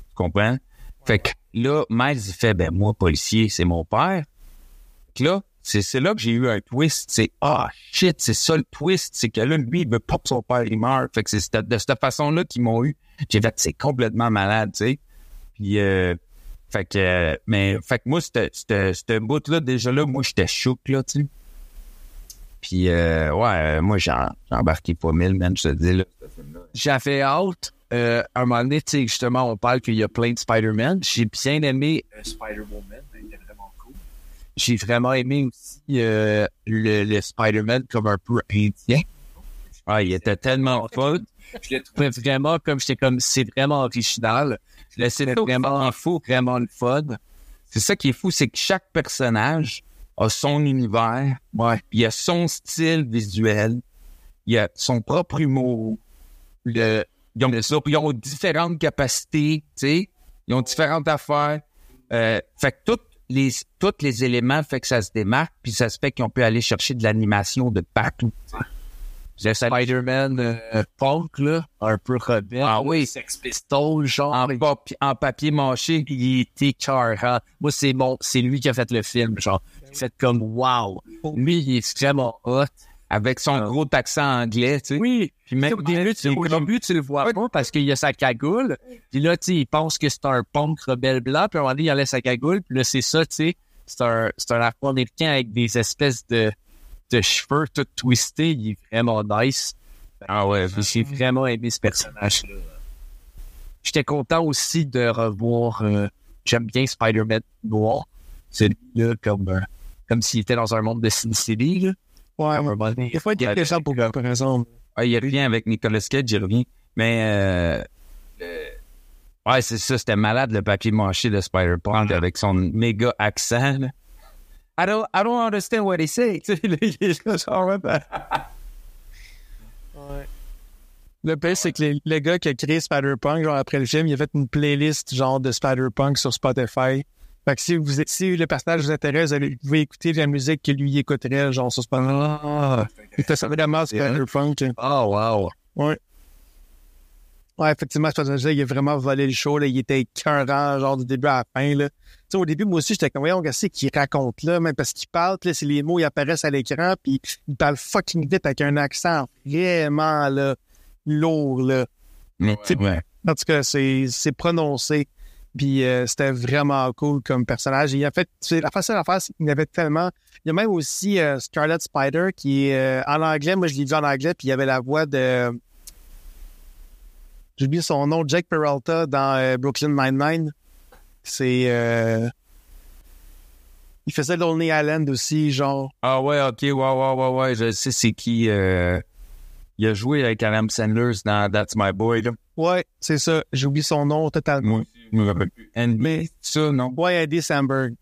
Tu comprends? Fait que là, Miles, il fait, ben, moi, policier, c'est mon père. Fait que là, c'est, là que j'ai eu un twist. C'est, ah, shit, c'est ça le twist. C'est que là, lui, il veut pas que son père, il meure. Fait que c'est de cette façon-là qu'ils m'ont eu. J'ai fait, c'est complètement malade, tu sais. Puis, euh, fait que, mais, fait que moi, c'était, c'était bout-là, déjà là, moi, j'étais chouk, là, tu sais. Puis, euh, ouais, moi, j'ai, embarqué pas mille, man, je te dis, là. J'avais hâte. Euh, un moment donné, tu sais, justement, on parle qu'il y a plein de Spider-Man. J'ai bien aimé Spider-Woman. Elle était vraiment cool. J'ai vraiment aimé aussi euh, le, le Spider-Man comme un peu indien. Ah, il était tellement fun. Je le trouvais vraiment comme, j'étais comme, c'est vraiment original. Je le vraiment fou, vraiment le fun. C'est ça qui est fou, c'est que chaque personnage a son univers, Ouais. il a son style visuel, il a son propre humour. Le, ils, ont, ils ont différentes capacités, tu sais, ils ont différentes affaires. Euh, fait que toutes les, tous les éléments fait que ça se démarque, puis ça se fait qu'on peut aller chercher de l'animation de partout. Spider-Man euh, punk, là, un peu rebelle. Ah oui. Sex Pistols, genre. En, papi- en papier mâché, il était écœurant. Moi, c'est mon, c'est lui qui a fait le film, genre. Il fait comme, wow. Lui, il est vraiment hot. Avec son gros accent anglais, tu sais. Oui. Puis même, au début, tu, au début, tu le vois pas parce qu'il a sa cagoule. Puis là, tu sais, il pense que c'est un punk rebelle blanc. Puis à un moment donné, il enlève sa cagoule. Puis là, c'est ça, tu sais. C'est un, c'est un afro-américain avec des espèces de, de cheveux tout twistés. Il est vraiment nice. Ah ouais, J'ai vraiment aimé ce personnage-là. J'étais content aussi de revoir. euh, J'aime bien Spider-Man noir. C'est là comme, euh, comme s'il était dans un monde de Sin City. Là. Ouais, ouais. Des fois, il y a des gens pour par exemple. Ah, il revient avec Nicolas Cage, il revient. Mais, euh, euh, ouais, c'est ça, c'était malade le papier mâché de Spider-Punk avec son méga accent. là. I don't, I don't understand what they say. Ouais, Le pire, c'est que les- le gars qui a créé Spider-Punk, genre après le film, il a fait une playlist genre de Spider-Punk sur Spotify. Fait que si, vous, si le personnage vous intéresse, vous pouvez écouter la musique que lui écouterait, genre sur Spotify. Ah, c'était vraiment Spider-Punk. Oh, wow. Ouais. Ouais, effectivement, ce personnage-là, il a vraiment volé le show, là. Il était écœurant, genre, du début à la fin, là. Tu sais, au début, moi aussi, j'étais comme, voyons, qu'est-ce qu'il raconte, là, même parce qu'il parle, puis là, c'est les mots, ils apparaissent à l'écran, puis il parle fucking vite avec un accent vraiment, là, lourd, là. mais, ouais. En tout cas, c'est, c'est prononcé. Puis euh, c'était vraiment cool comme personnage. Il a fait, la facile à faire, qu'il y avait tellement. Il y a même aussi euh, Scarlet Spider qui est euh, en anglais. Moi, je l'ai vu en anglais, puis il y avait la voix de. J'ai oublié son nom, Jack Peralta dans euh, Brooklyn Nine-Nine. C'est. Il faisait Lonely Island aussi, genre. Ah ouais, ok, ouais, ouais, ouais, ouais, je sais c'est qui. euh, il a joué avec Adam Sandler dans That's My Boy, là. Ouais, c'est ça. J'ai oublié son nom totalement. Je me rappelle plus. Andy, ça, non? Ouais, Andy Samberg.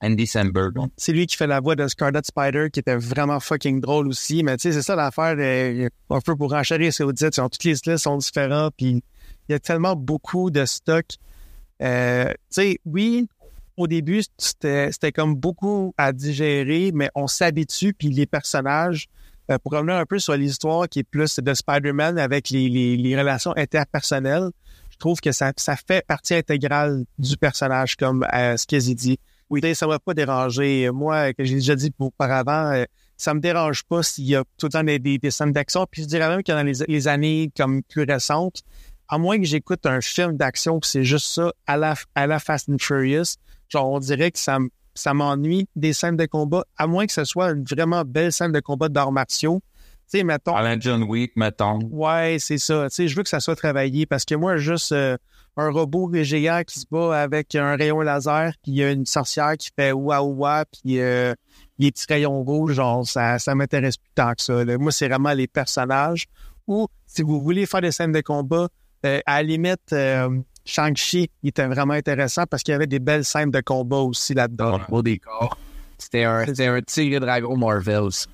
Andy Samberg. C'est lui qui fait la voix de Scarlet Spider, qui était vraiment fucking drôle aussi. Mais tu sais, c'est ça l'affaire. euh, un peu pour enchérir ce que vous dites. Toutes les styles sont différents. Puis il y a tellement beaucoup de stock. Euh, tu sais, oui, au début, c'était c'était comme beaucoup à digérer, mais on s'habitue. Puis les personnages, euh, pour revenir un peu sur l'histoire qui est plus de Spider-Man avec les, les, les relations interpersonnelles, je trouve que ça, fait partie intégrale du personnage, comme euh, ce qu'ils dit. Oui, ça m'a pas dérangé. Moi, que j'ai déjà dit auparavant, euh, ça me dérange pas s'il y a tout le temps des, scènes d'action. Puis je dirais même que dans les, années comme plus récentes, à moins que j'écoute un film d'action que c'est juste ça à la, Fast and Furious, genre, on dirait que ça m'ennuie des scènes de combat, à moins que ce soit une vraiment belle scène de combat d'arts martiaux. Tu sais, mettons, À la John Wick, mettons. Ouais, c'est ça. Tu sais, je veux que ça soit travaillé parce que moi, juste euh, un robot géant qui se bat avec un rayon laser, puis il y a une sorcière qui fait ouah ouah, puis euh, les petits rayons rouges, genre, ça, ça m'intéresse plus tant que ça. là. Moi, c'est vraiment les personnages. Ou si vous voulez faire des scènes de combat, euh, à la limite, euh, Shang-Chi, il était vraiment intéressant parce qu'il y avait des belles scènes de combat aussi là-dedans. Beau décor. C'était un, un tigre dragon Marvels.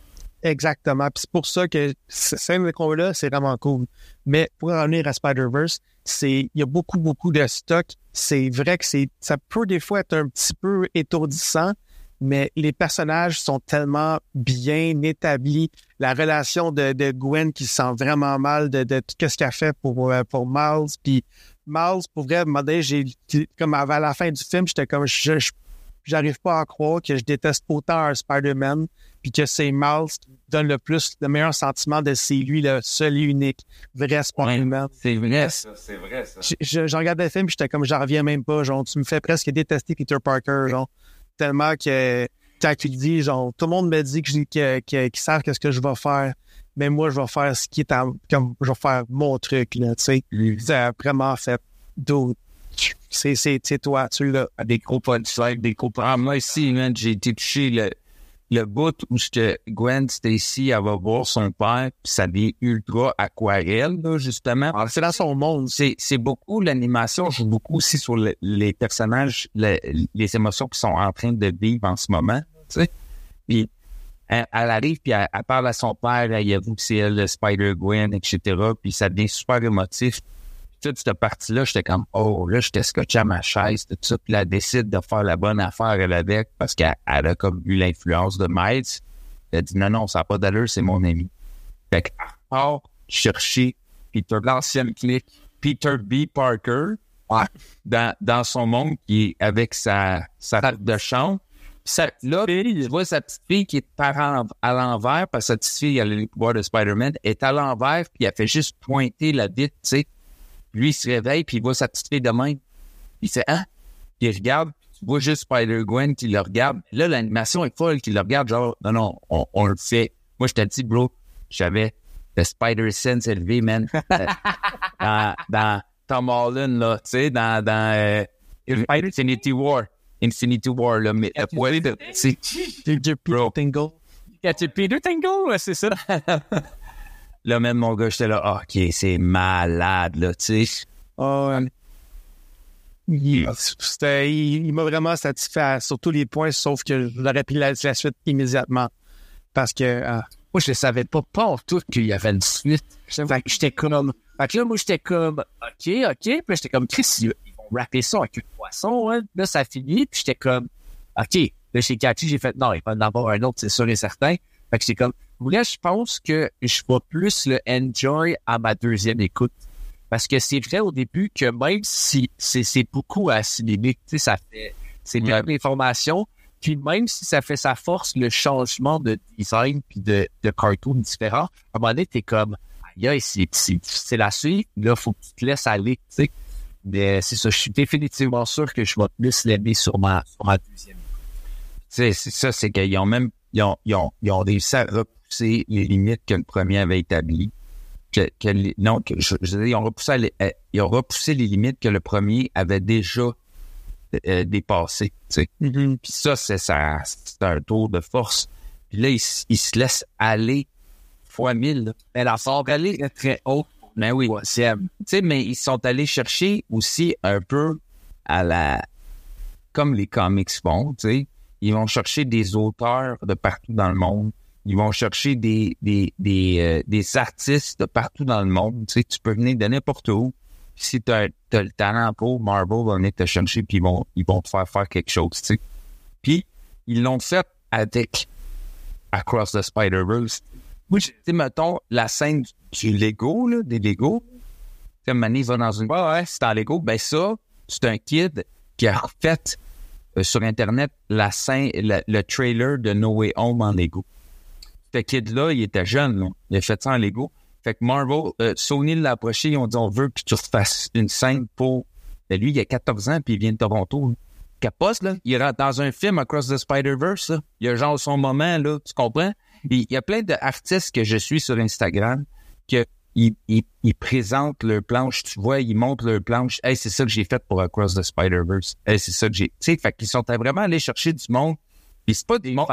Exactement. C'est pour ça que scène de combat-là, c'est vraiment cool. Mais pour en revenir à Spider-Verse, c'est il y a beaucoup, beaucoup de stock. C'est vrai que c'est ça peut des fois être un petit peu étourdissant, mais les personnages sont tellement bien établis. La relation de, Gwen qui se sent vraiment mal de, tout ce qu'elle fait pour, euh, pour Miles. Puis Miles, pour vrai, j'ai comme avant la fin du film, j'étais comme je- j'arrive pas à croire que je déteste autant un Spider-Man puis que c'est Miles qui donne le plus, le meilleur sentiment de c'est lui le seul et unique vrai Spider-Man. C'est vrai, ça. C'est vrai, ça. Je, je, je regardais le film, puis j'étais comme, j'en reviens même pas. Genre, tu me fais presque détester Peter Parker, genre, tellement que quand tu dis, genre, tout le monde me dit que j'ai- que- que- qu'ils savent qu'est-ce que je vais faire, mais moi, je vais faire ce qui est en- comme, je vais faire mon truc, là, tu sais. Ça a vraiment fait d'autres. C'est, c'est, c'est toi, tu l'as. Des gros punchlines, des gros Ah, moi ici, man, j'ai été touché le, le bout où j'étais- Gwen Stacy, elle va voir son père, puis ça devient ultra aquarelle, là, justement. Alors, c'est dans son monde. C'est, c'est beaucoup, l'animation joue beaucoup aussi sur le- les personnages, le- les émotions qui sont en train de vivre en ce moment, tu sais. Puis, elle, elle arrive, puis elle, elle parle à son père, elle avoue que c'est elle, le Spider-Gwen, etc., puis ça devient super émotif. Toute cette partie-là, j'étais comme, oh, là, j'étais scotché à ma chaise, tout ça, puis là, elle décide de faire la bonne affaire, avec, parce qu'elle elle a comme eu l'influence de Miles. Elle a dit, non, non, ça n'a pas d'allure, c'est mon ami. Fait qu'elle part chercher Peter, l'ancienne clique, Peter B. Parker, ouais, dans, dans son monde qui avec sa, sa table de chambre. Là, tu vois sa petite fille qui est à l'envers, parce que sa petite fille, elle a les pouvoirs de Spider-Man, est à l'envers, puis elle fait juste pointer la vitre, tu sais. Lui, il se réveille, puis il voit sa petite fille de même. Il fait, hein? Puis il regarde, tu vois juste Spider-Gwen qui le regarde. Là, l'animation est folle, qui le regarde, genre, non, non, on, on le fait. Moi, je t'ai dit, bro, j'avais le Spider-Sense élevé, man. Euh, dans, dans Tom Holland, là, tu sais, dans, dans euh, Infinity War. Infinity War, là, mais le poil de... c'est- Peter. Tingle. Peter ouais, c'est ça. Là, même, mon gars, j'étais là, ah, OK, c'est malade, là, tu sais. Ouais. Il, il, il m'a vraiment satisfait sur tous les points, sauf que j'aurais pris la, la suite immédiatement. Parce que Moi, je savais pas, pas en tout qu'il y avait une suite. Fait que j'étais comme. Fait que là, moi, j'étais comme, OK, OK. Puis j'étais comme, Chris, ils, ils vont rapper ça avec une poisson, hein. Là, ça finit. Puis j'étais comme, OK. Là, chez Catchy, j'ai fait, non, il va en avoir un autre, c'est sûr et certain. Fait que j'étais comme, là, je pense que je vais plus le enjoy à ma deuxième écoute. Parce que c'est vrai au début que même si c'est, beaucoup à assimiler, tu sais, ça fait, c'est Ouais. d'informations. Puis même si ça fait sa force, le changement de design puis de, de cartoon différent, à un moment donné, t'es comme, aïe, c'est, c'est difficile à suivre. Là, faut que tu te laisses aller, tu sais. Mais c'est ça, je suis définitivement sûr que je vais plus l'aimer sur ma, sur ma deuxième. Tu sais, c'est ça, c'est qu'ils ont même, ils ont, ils ont, ils ont réussi à repousser les limites que le premier avait établies. Que, non, que je, je veux dire, ils ont repoussé, les, euh, ils ont repoussé les limites que le premier avait déjà euh, dépassées, tu sais. mhm. Puis ça, c'est ça, c'est un tour de force. Puis là, ils, se laissent aller fois mille. Mais la forme, elle est très, haute. Ben oui. Troisième. Tu sais, mais ils sont allés chercher aussi un peu à la... Comme les comics font, tu sais. Ils vont chercher des auteurs de partout dans le monde. Ils vont chercher des, des, des, euh, des artistes de partout dans le monde. Tu sais, tu peux venir de n'importe où. Si tu as, le talent pour, Marvel va venir te chercher puis ils vont, ils vont te faire faire quelque chose, tu sais. Puis, ils l'ont fait avec Across the Spider-Verse. Moi, tu sais, mettons, la scène du Lego, des Lego. Tu sais, Mané va dans une... Ouais, ouais, c'est en Lego. Ben ça, c'est un kid qui a fait euh, sur Internet la scène, le trailer de No Way Home en Lego. Ce kid-là, il était jeune, là. Il a fait ça en Lego. Fait que Marvel, euh, Sony l'a approché, ils ont dit, on veut que tu refasses une scène pour... Ben lui, il a 14 ans, puis il vient de Toronto. là. capote, là. Il rentre dans un film Across the Spider-Verse, là. Il y a genre son moment, là. Tu comprends? Puis il y a plein d'artistes que je suis sur Instagram que ils, ils, ils présentent leur planche, tu vois, ils montrent leur planche. Hey, c'est ça que j'ai fait pour Across the Spider-Verse. Hey, c'est ça que j'ai. Tu sais, fait qu'ils sont vraiment allés chercher du monde. Puis c'est pas du monde.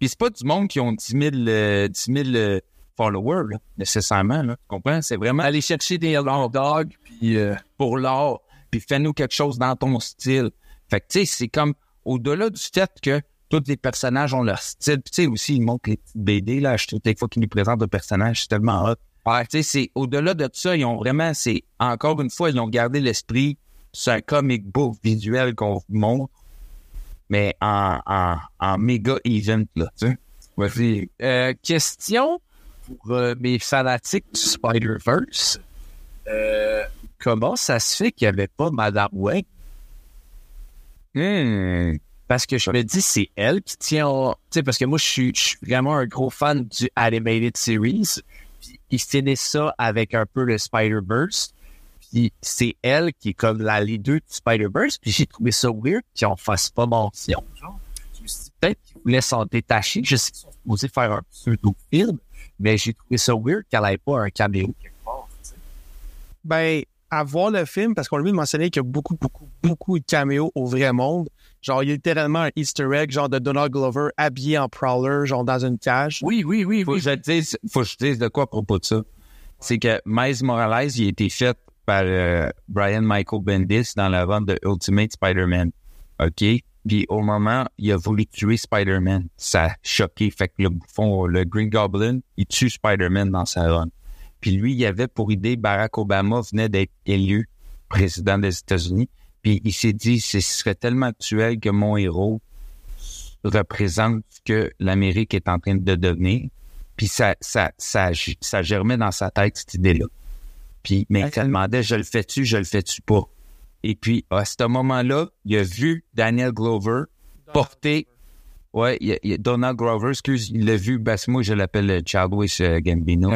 Puis c'est pas du monde qui ont 10 000, euh, 10 000 euh, followers, là, nécessairement, là. Tu comprends? C'est vraiment Aller chercher des hot dogs, puis euh, pour l'art, puis fais-nous quelque chose dans ton style. Fait que, tu sais, c'est comme, au-delà du fait que tous les personnages ont leur style, puis tu sais, aussi, ils montrent les petites BD, là, trouve, des fois qu'ils nous présentent un personnage, c'est tellement hot. Ouais, tu sais, c'est, au-delà de ça, ils ont vraiment, c'est, encore une fois, ils ont gardé l'esprit, c'est un comic book visuel qu'on montre, mais en, en, en méga event, là, tu sais. Vas-y. Euh, question pour euh, mes fanatiques du Spider-Verse. Euh, comment ça se fait qu'il n'y avait pas Madame Web? Hmm. Parce que je me dis, c'est elle qui tient... en- Tu sais, parce que moi, je suis, je suis vraiment un gros fan du Animated Series. Puis ils finissent ça avec un peu le Spider-Verse. Puis c'est elle qui est comme la leader du Spider-Verse. Puis j'ai trouvé ça weird qu'ils en fassent pas mention. Genre, je me suis dit, peut-être qu'ils voulaient s'en détacher. Je sais qu'ils sont supposés faire un pseudo-film, mais j'ai trouvé ça weird qu'elle n'ait pas un caméo quelque part. tu sais. Ben, à voir le film, parce qu'on lui mentionnait qu'il y a beaucoup, beaucoup, beaucoup de caméos au vrai monde. Genre, il y a littéralement un easter egg, genre de Donald Glover habillé en Prowler, genre dans une cage. Oui, oui, oui, Faut oui. que je te dise, faut que je te dise de quoi à propos de ça. C'est que Miles Morales, il a été fait par euh, Brian Michael Bendis dans la vente de Ultimate Spider-Man. OK? Puis au moment, il a voulu tuer Spider-Man. Ça a choqué. Fait que le bouffon, le Green Goblin, il tue Spider-Man dans sa run. Puis lui, il avait pour idée, Barack Obama venait d'être élu président des États-Unis. Puis il s'est dit, ce serait tellement actuel que mon héros représente ce que l'Amérique est en train de devenir. Puis ça, ça, ça, ça germait dans sa tête, cette idée-là. Puis, mais il se demandait, je le fais-tu, je le fais-tu pas? Et puis, à ce moment-là, il a vu Daniel Glover porter, ouais, il il Donald Glover, excuse, il l'a vu, que moi, je l'appelle Chadwick euh, Gambino.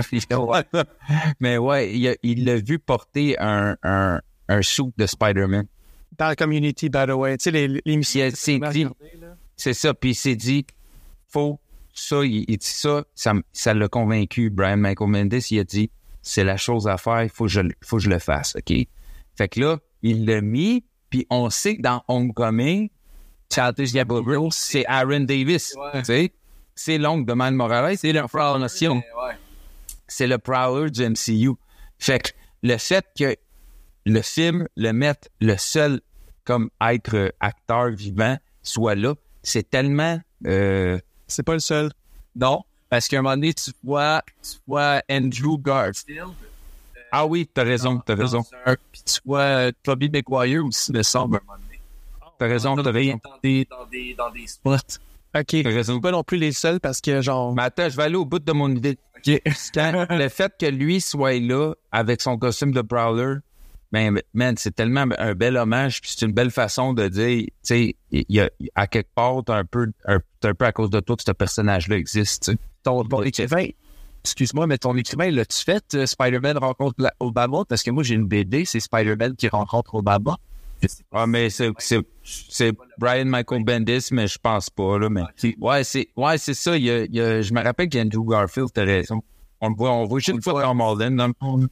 mais ouais, il l'a vu porter un, un, un de Spider-Man. Dans la community, by the way. Tu sais, les- c'est ça, puis il s'est dit, faut ça, il, il dit ça, ça l'a convaincu. Brian Michael Mendes, il a dit, c'est la chose à faire, il faut que je, le- faut que je le fasse, OK? Fait que là, il l'a mis, puis on sait que dans Homecoming, Childish Gambino, c'est Aaron Davis, Ouais. tu sais? C'est l'oncle de Miles Morales, c'est le prononciation. Ouais. C'est le Prowler du MCU. Fait que le fait que le film le mette le seul comme être euh, acteur vivant soit là, c'est tellement euh, C'est pas le seul. Non, parce qu'à un moment donné, tu vois, tu vois Andrew Garfield. Ah oui, t'as raison, t'as raison. Puis tu vois euh, Tobey Maguire aussi, me semble, à un moment donné. T'as raison, t'as raison. Dans des, dans des, dans des spots. OK. T'as raison. Pas non plus les seuls parce que, genre. Mais attends, je vais aller au bout de mon idée. Quand le fait que lui soit là avec son costume de Prowler, ben, man, c'est tellement un bel hommage, puis c'est une belle façon de dire, tu sais, il y a, à quelque part, t'as un peu, un, un peu à cause de toi que ce personnage-là existe, tu sais. Ton, ton écrivain, excuse-moi, mais ton écrivain, l'as-tu fait, euh, Spider-Man rencontre la- Obama? Parce que moi, j'ai une BD, c'est Spider-Man qui rencontre Obama. Ah, mais c'est, Brian Michael Bendis, mais je pense pas, là, mais. Ouais, c'est, ouais, ça. Il y a, il y a- je me rappelle qu'Andrew Garfield, t'as raison. On le voit, on voit juste une fois dans le fond.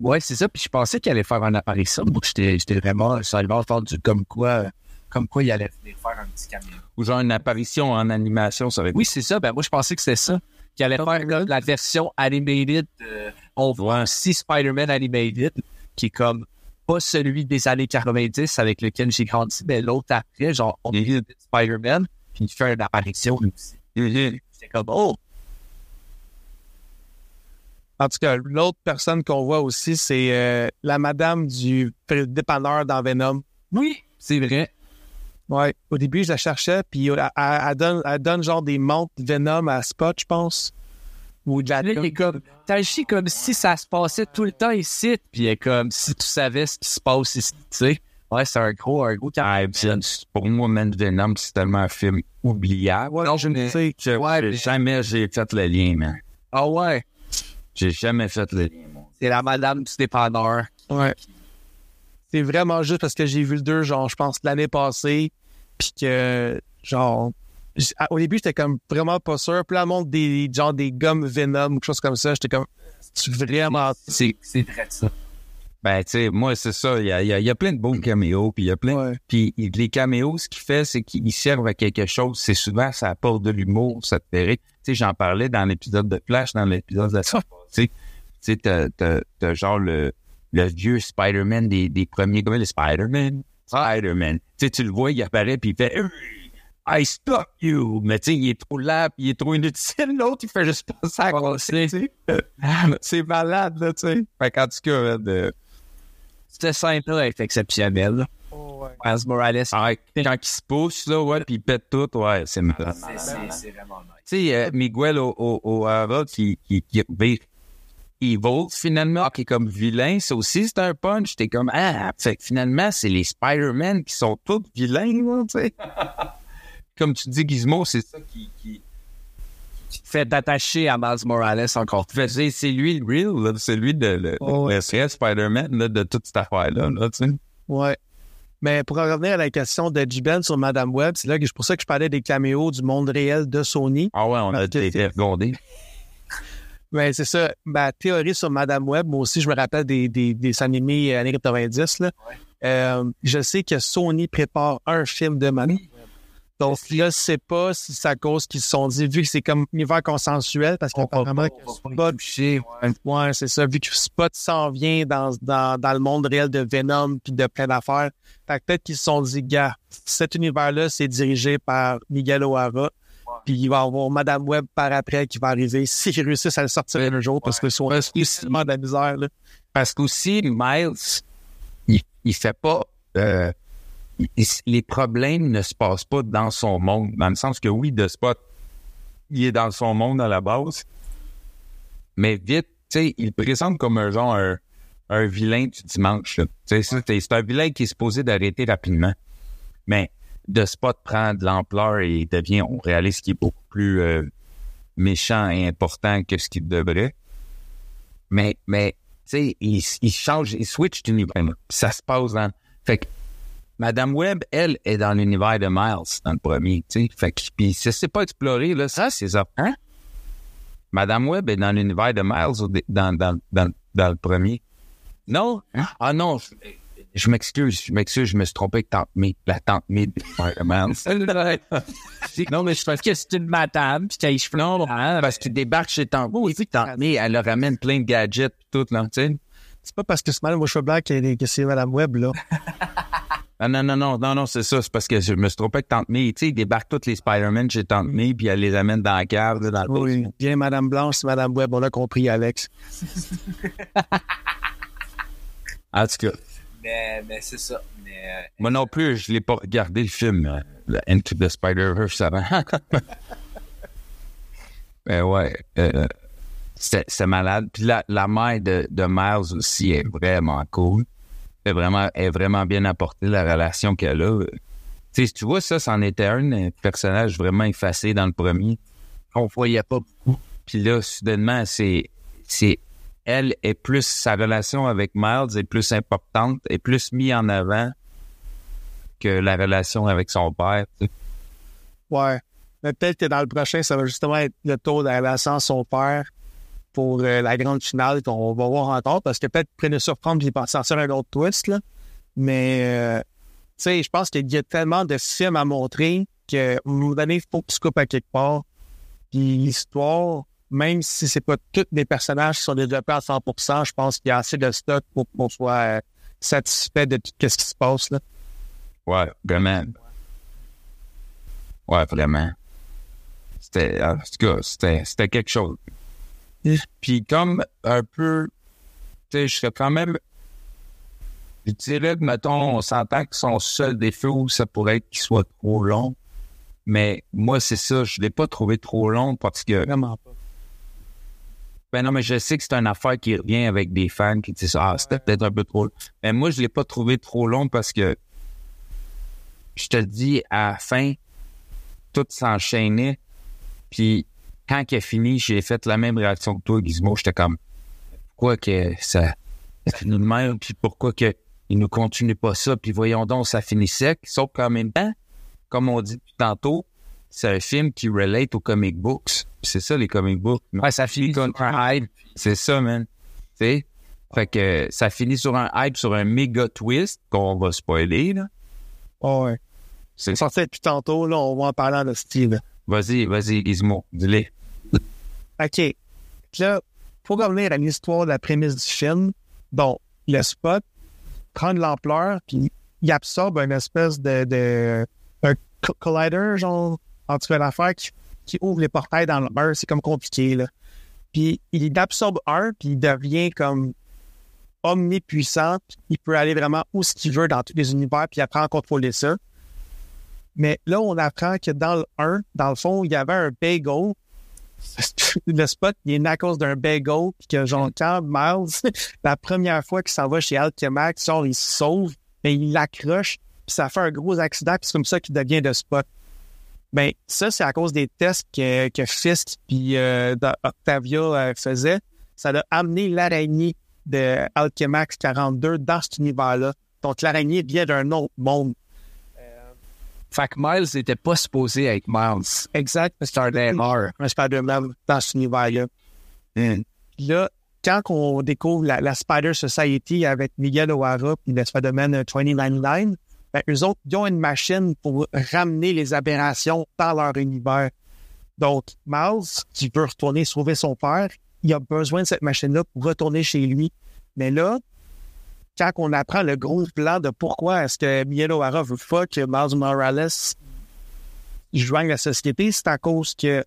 Ouais, c'est ça. Puis je pensais qu'il allait faire une apparition. Moi, j'étais, vraiment, ça avait entendu comme quoi, comme quoi il allait venir faire un petit caméo. Ou genre une apparition en animation, ça été Oui, c'est ça. Ben, moi, je pensais que c'était ça. Qu'il allait faire là, la version animated. euh, on voit aussi Spider-Man animated, qui est comme pas celui des années 90 avec lequel j'ai grandi, mais l'autre après, genre, on est Spider-Man, puis il fait une apparition aussi. Mhm. J'étais comme, oh, En tout cas, l'autre personne qu'on voit aussi, c'est euh, la madame du dépanneur dans Venom. oui, c'est vrai. Ouais. Au début, je la cherchais, puis elle, elle- elle donne, elle donne genre des montres Venom à Spot, je pense. Ou de la Là, il est comme, t'agis comme si ça se passait tout le temps ici, puis il est comme si tu savais ce qui se passe ici, tu sais. Ouais, c'est un gros, un gros Ah, c'est- pour moi, Man Venom, c'est tellement un film oubliable. Ouais, je ne sais. Ouais, mais- Jamais j'ai fait le lien, man. Ah ouais, J'ai jamais fait le lien, moi. c'est la madame du dépanneur. Ouais. C'est vraiment juste parce que j'ai vu le 2, genre, je pense, l'année passée. Puis que, genre, au début, j'étais comme vraiment pas sûr. Puis là, le monde des, genre, des gommes Venom ou quelque chose comme ça, j'étais comme, c'est vraiment... C'est c'est vrai ça. Ben, tu sais, moi, c'est ça. Il y a, il y a- il y a plein de beaux caméos, puis il y a plein... Ouais. Puis les caméos, ce qu'il fait, c'est qu'ils servent à quelque chose. C'est souvent, ça apporte de l'humour, ça te fait rire. Tu sais, j'en parlais dans l'épisode de Flash, dans l'épisode de passée. Tu sais, t'as genre le, le vieux Spider-Man des, des premiers... Comment le Spider-Man? Spider-Man. Tu sais, tu le vois, il apparaît, puis il fait... I stop you! Mais tu sais, il est trop là, puis il est trop inutile. L'autre, il fait juste passer à tu sais. C'est malade, là, tu sais. Fait qu'en tout cas, de... Cette scène-là est exceptionnelle. là. Miles Morales, Ah, quand il se pousse, là, ouais, puis il pète tout, ouais, c'est malade. c'est- vraiment nice. Tu sais, euh, Miguel O'Hara qui, qui, qui vire Evil, finalement, qui est comme vilain, ça aussi, c'est un punch. T'es comme, ah, fait que finalement, c'est les Spider-Man qui sont tous vilains, tu sais. comme tu dis, Gizmo, c'est ça qui... qui... Fait d'attacher à Miles Morales encore c'est, c'est lui le real, c'est lui de, le, Oh, Spider-Man de toute cette affaire-là, là, tu sais. Ouais. Mais pour en revenir à la question de J-Ben sur Madame Web, c'est là que c'est pour ça que je parlais des caméos du monde réel de Sony. Ah ouais, on a été regardés. Mais c'est ça. Ma théorie sur Madame Web, moi aussi, je me rappelle des, des, des animés années 90. Là. Euh, je sais que Sony prépare un film de Madame. Donc là, je sais pas si c'est à cause qu'ils se sont dit, vu que c'est comme univers consensuel, parce qu'apparemment Spot, ouais, c'est ça, vu que Spot s'en vient dans, dans, dans le monde réel de Venom puis de plein d'affaires. Peut-être qu'ils se sont dit, gars, cet univers-là, c'est dirigé par Miguel O'Hara. Puis il va y avoir Madame Web par après qui va arriver s'ils réussissent à le sortir un jour parce que sont tellement de la misère. Là. Parce qu'aussi, Miles, il, il fait pas. euh, il- les problèmes ne se passent pas dans son monde. Dans le sens que oui, de Spot, il est dans son monde à la base. Mais vite, tu sais, il présente comme un genre un, un vilain du dimanche. c'est un vilain qui est supposé d'arrêter rapidement. Mais de Spot prend de l'ampleur et devient, on réalise qu'il est beaucoup plus euh, méchant et important que ce qu'il devrait. Mais, mais tu sais, il, il change, il switch d'univers. Ça se passe dans. Fait que Madame Web, elle, est dans l'univers de Miles, dans le premier, tu sais. Fait que, puis ça s'est pas exploré, là. Ça, c'est ça. Hein? Madame Web est dans l'univers de Miles dans, dans, dans, dans le premier. Non? Ah non, je, m'excuse, je m'excuse, je me suis trompé avec Tante la Tante May de Spider-Man. non, mais je pense Parce que c'est une madame, puis qu'elle cheveux non, parce que tu débarques chez Tante et puis Tante May, elle leur ramène plein de gadgets pis tout, là, tu sais. C'est pas parce que c'est mal moi cheveux blancs que, que c'est Madame Web, là. Ah non, non, non, non, non, c'est ça. C'est parce que je me suis trompé avec Tante May. Tu sais, ils débarquent tous les Spider-Man chez Tante May, puis elle les amène dans la cave, là, dans le Oui. Bien Madame Blanche, c'est Madame Web, on l'a compris, Alex. En tout cas, Mais, mais c'est ça. Euh, moi non plus, je l'ai pas regardé le film, euh, le Into the Spider-Verse avant. Mais ouais, euh, c'est malade. Puis la, la mère de, de Miles aussi est vraiment cool. Elle est vraiment, est vraiment bien apportée, la relation qu'elle a. Tu sais, tu vois, ça, c'en était un, un personnage vraiment effacé dans le premier. on voyait pas beaucoup. Puis là, soudainement, c'est, elle est plus, sa relation avec Miles est plus importante, est plus mise en avant que la relation avec son père. Ouais. Mais peut-être que dans le prochain, ça va justement être le tour de la relation à son père pour euh, la grande finale qu'on va voir encore, parce que peut-être qu'ils prennent surprendre et sortir un autre twist, là. Mais, euh, tu sais, je pense qu'il y a tellement de films à montrer qu'à un moment donné, faut que à quelque part. Puis l'histoire, même si c'est pas tous des personnages qui sont développés à 100%, je pense qu'il y a assez de stock pour qu'on soit euh, satisfait de tout ce qui se passe, là. Ouais, vraiment. Ouais, vraiment. C'était, en tout cas, c'était, c'était quelque chose. Puis comme un peu, tu sais, je serais quand même, je dirais que, mettons, on s'entend que son seul défaut, ça pourrait être qu'il soit trop long. Mais moi, c'est ça, je l'ai pas trouvé trop long parce que Vraiment pas. Ben non, mais je sais que c'est une affaire qui revient avec des fans qui disent Ah, c'était peut-être un peu trop long. Mais moi, je l'ai pas trouvé trop long parce que je te dis, à la fin, tout s'enchaînait. Puis quand il a fini, j'ai fait la même réaction que toi, Gizmo. J'étais comme pourquoi que ça, ça finit de même, puis pourquoi que il ne continue pas ça, puis voyons donc, ça finit sec. Sauf qu'en même temps, comme on dit tantôt, c'est un film qui relate aux comic books. C'est ça, les comic books. Ouais, ça finit sur un hype. C'est ça, man. Tu sais? Fait que ça finit sur un hype, sur un méga twist qu'on va spoiler, là. Oh, ouais. C'est sorti depuis tantôt, là, on va en parler en style. Vas-y, vas-y, Gizmo, dis-le. OK. Là, pour revenir à l'histoire de la prémisse du film, bon, le spot prend de l'ampleur, puis il absorbe une espèce de, de un co- collider, genre, en tout cas, l'affaire qui, qui ouvre les portails dans le mur, c'est comme compliqué, là. Puis il absorbe un, puis il devient comme omnipuissant, puis il peut aller vraiment où ce qu'il veut dans tous les univers, puis il apprend à contrôler ça. Mais là, on apprend que dans le 1, dans le fond, il y avait un bagel le spot, il est né à cause d'un bagel, puis que genre, quand Miles, la première fois qu'il s'en va chez Alchemax, genre, il se sauve, mais il l'accroche, puis ça fait un gros accident, puis c'est comme ça qu'il devient de spot. Ben, ça, c'est à cause des tests que, que Fisk puis euh, Octavia euh, faisaient. Ça a amené l'araignée de Alchemax 42 dans cet univers-là. Donc, l'araignée vient d'un autre monde. Fait que Miles n'était pas supposé être Miles. Exact. C'est un erreur. un Spider-Man dans cet univers-là. Puis Là, quand on découvre la, la Spider Society avec Miguel O'Hara puis le Spider-Man 2099, ben, eux autres, ils ont une machine pour ramener les aberrations dans leur univers. Donc, Miles, qui veut retourner sauver son père, il a besoin de cette machine-là pour retourner chez lui. Mais là, quand on apprend le gros plan de pourquoi est-ce que Miguel O'Hara veut pas que Miles Morales joigne la société, c'est à cause que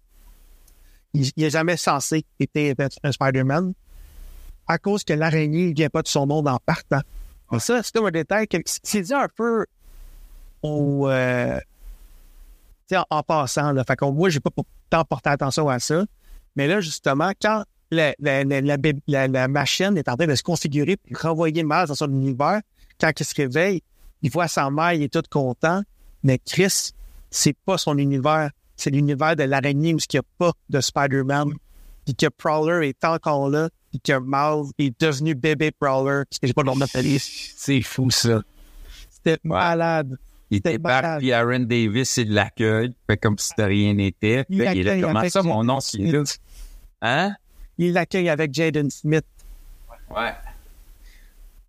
il n'est jamais censé être un Spider-Man à cause que l'araignée ne vient pas de son monde en partant. Mais ça, c'est un détail que c'est dit un peu au, euh, en, en passant. Là. Fait que moi, j'ai pas tant porté attention à ça. Mais là, justement, quand la, la, la, la, machine est en train de se configurer pour renvoyer Miles dans son univers, quand il se réveille, il voit sa mère, il est tout content. Mais Chris, c'est pas son univers. C'est l'univers de l'araignée où il n'y a pas de Spider-Man. Puis que Prowler est encore là. Puis que Miles est devenu bébé Prowler. Parce que j'ai pas le nom de. C'est fou, ça. C'était malade. Il C'était débarque, puis Aaron Davis, il l'accueille, fait comme si de rien n'était. Il là, l'accueille comment avec ça, mon nom, c'est. Hein? Il l'accueille avec Jaden Smith. Ouais.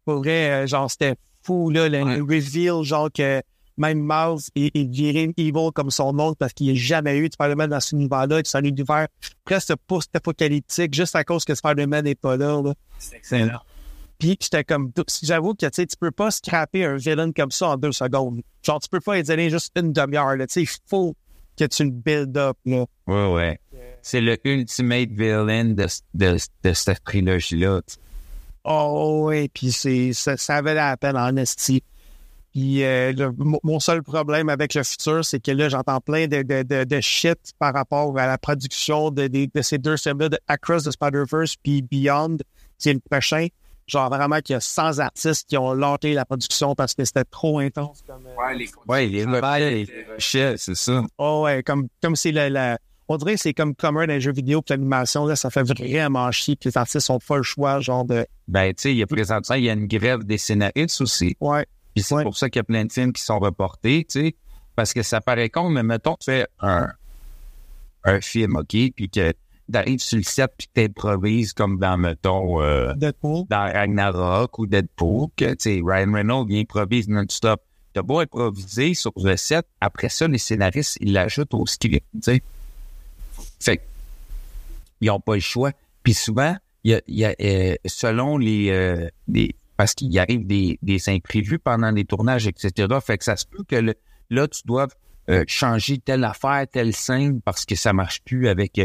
Pour vrai, euh, genre, c'était fou, là, le, reveal, genre, que même Miles est, est viré evil comme son nom parce qu'il n'y a jamais eu de Spider-Man dans cet univers-là. C'est un univers presque post-apocalyptique juste à cause que Spider-Man n'est pas là, là. C'est excellent. Puis j'étais comme, j'avoue que tu sais, tu peux pas scraper un villain comme ça en deux secondes. Genre, tu peux pas y donner juste une demi-heure, là. Tu sais, il faut que tu le build up, là. Ouais, ouais. C'est le ultimate villain de, de, de cette trilogie-là. Oh, oui, puis c'est, ça, ça avait la peine en esti. Puis euh, le- mon- seul problème avec le futur, c'est que là, j'entends plein de, de, de, de shit par rapport à la production de ces deux films-là, de Across the Spider-Verse puis Beyond, c'est le prochain. Genre vraiment qu'il y a 100 artistes qui ont lâché la production parce que c'était trop intense. Comme, euh, Ouais, les Ouais, rushait, c'est ça. Oh ouais, comme comme c'est la, la- on dirait que c'est comme commun dans les jeux vidéo puis l'animation là, ça fait vraiment chier puis les artistes ont pas le choix genre de Ben, tu sais, il y a présentement, il y a une grève des scénaristes aussi. ouais, Puis c'est Ouais. pour ça qu'il y a plein de films qui sont reportés, tu sais. Parce que ça paraît con, mais mettons, tu fais un, un film, OK, puis que t'arrives sur le set puis t'improvises comme dans, mettons, euh, Deadpool. dans Ragnarok ou Deadpool, que, tu sais, Ryan Reynolds, il improvise non-stop. T'as beau improviser sur le set, après ça, les scénaristes, ils l'ajoutent au script, tu sais. Fait que, ils ont pas le choix. Puis souvent, il y a, y a, euh, selon les, euh, les parce qu'il arrive des, des imprévus pendant les tournages, etc. Fait que ça se peut que le- là, tu dois euh, changer telle affaire, telle scène parce que ça marche plus avec.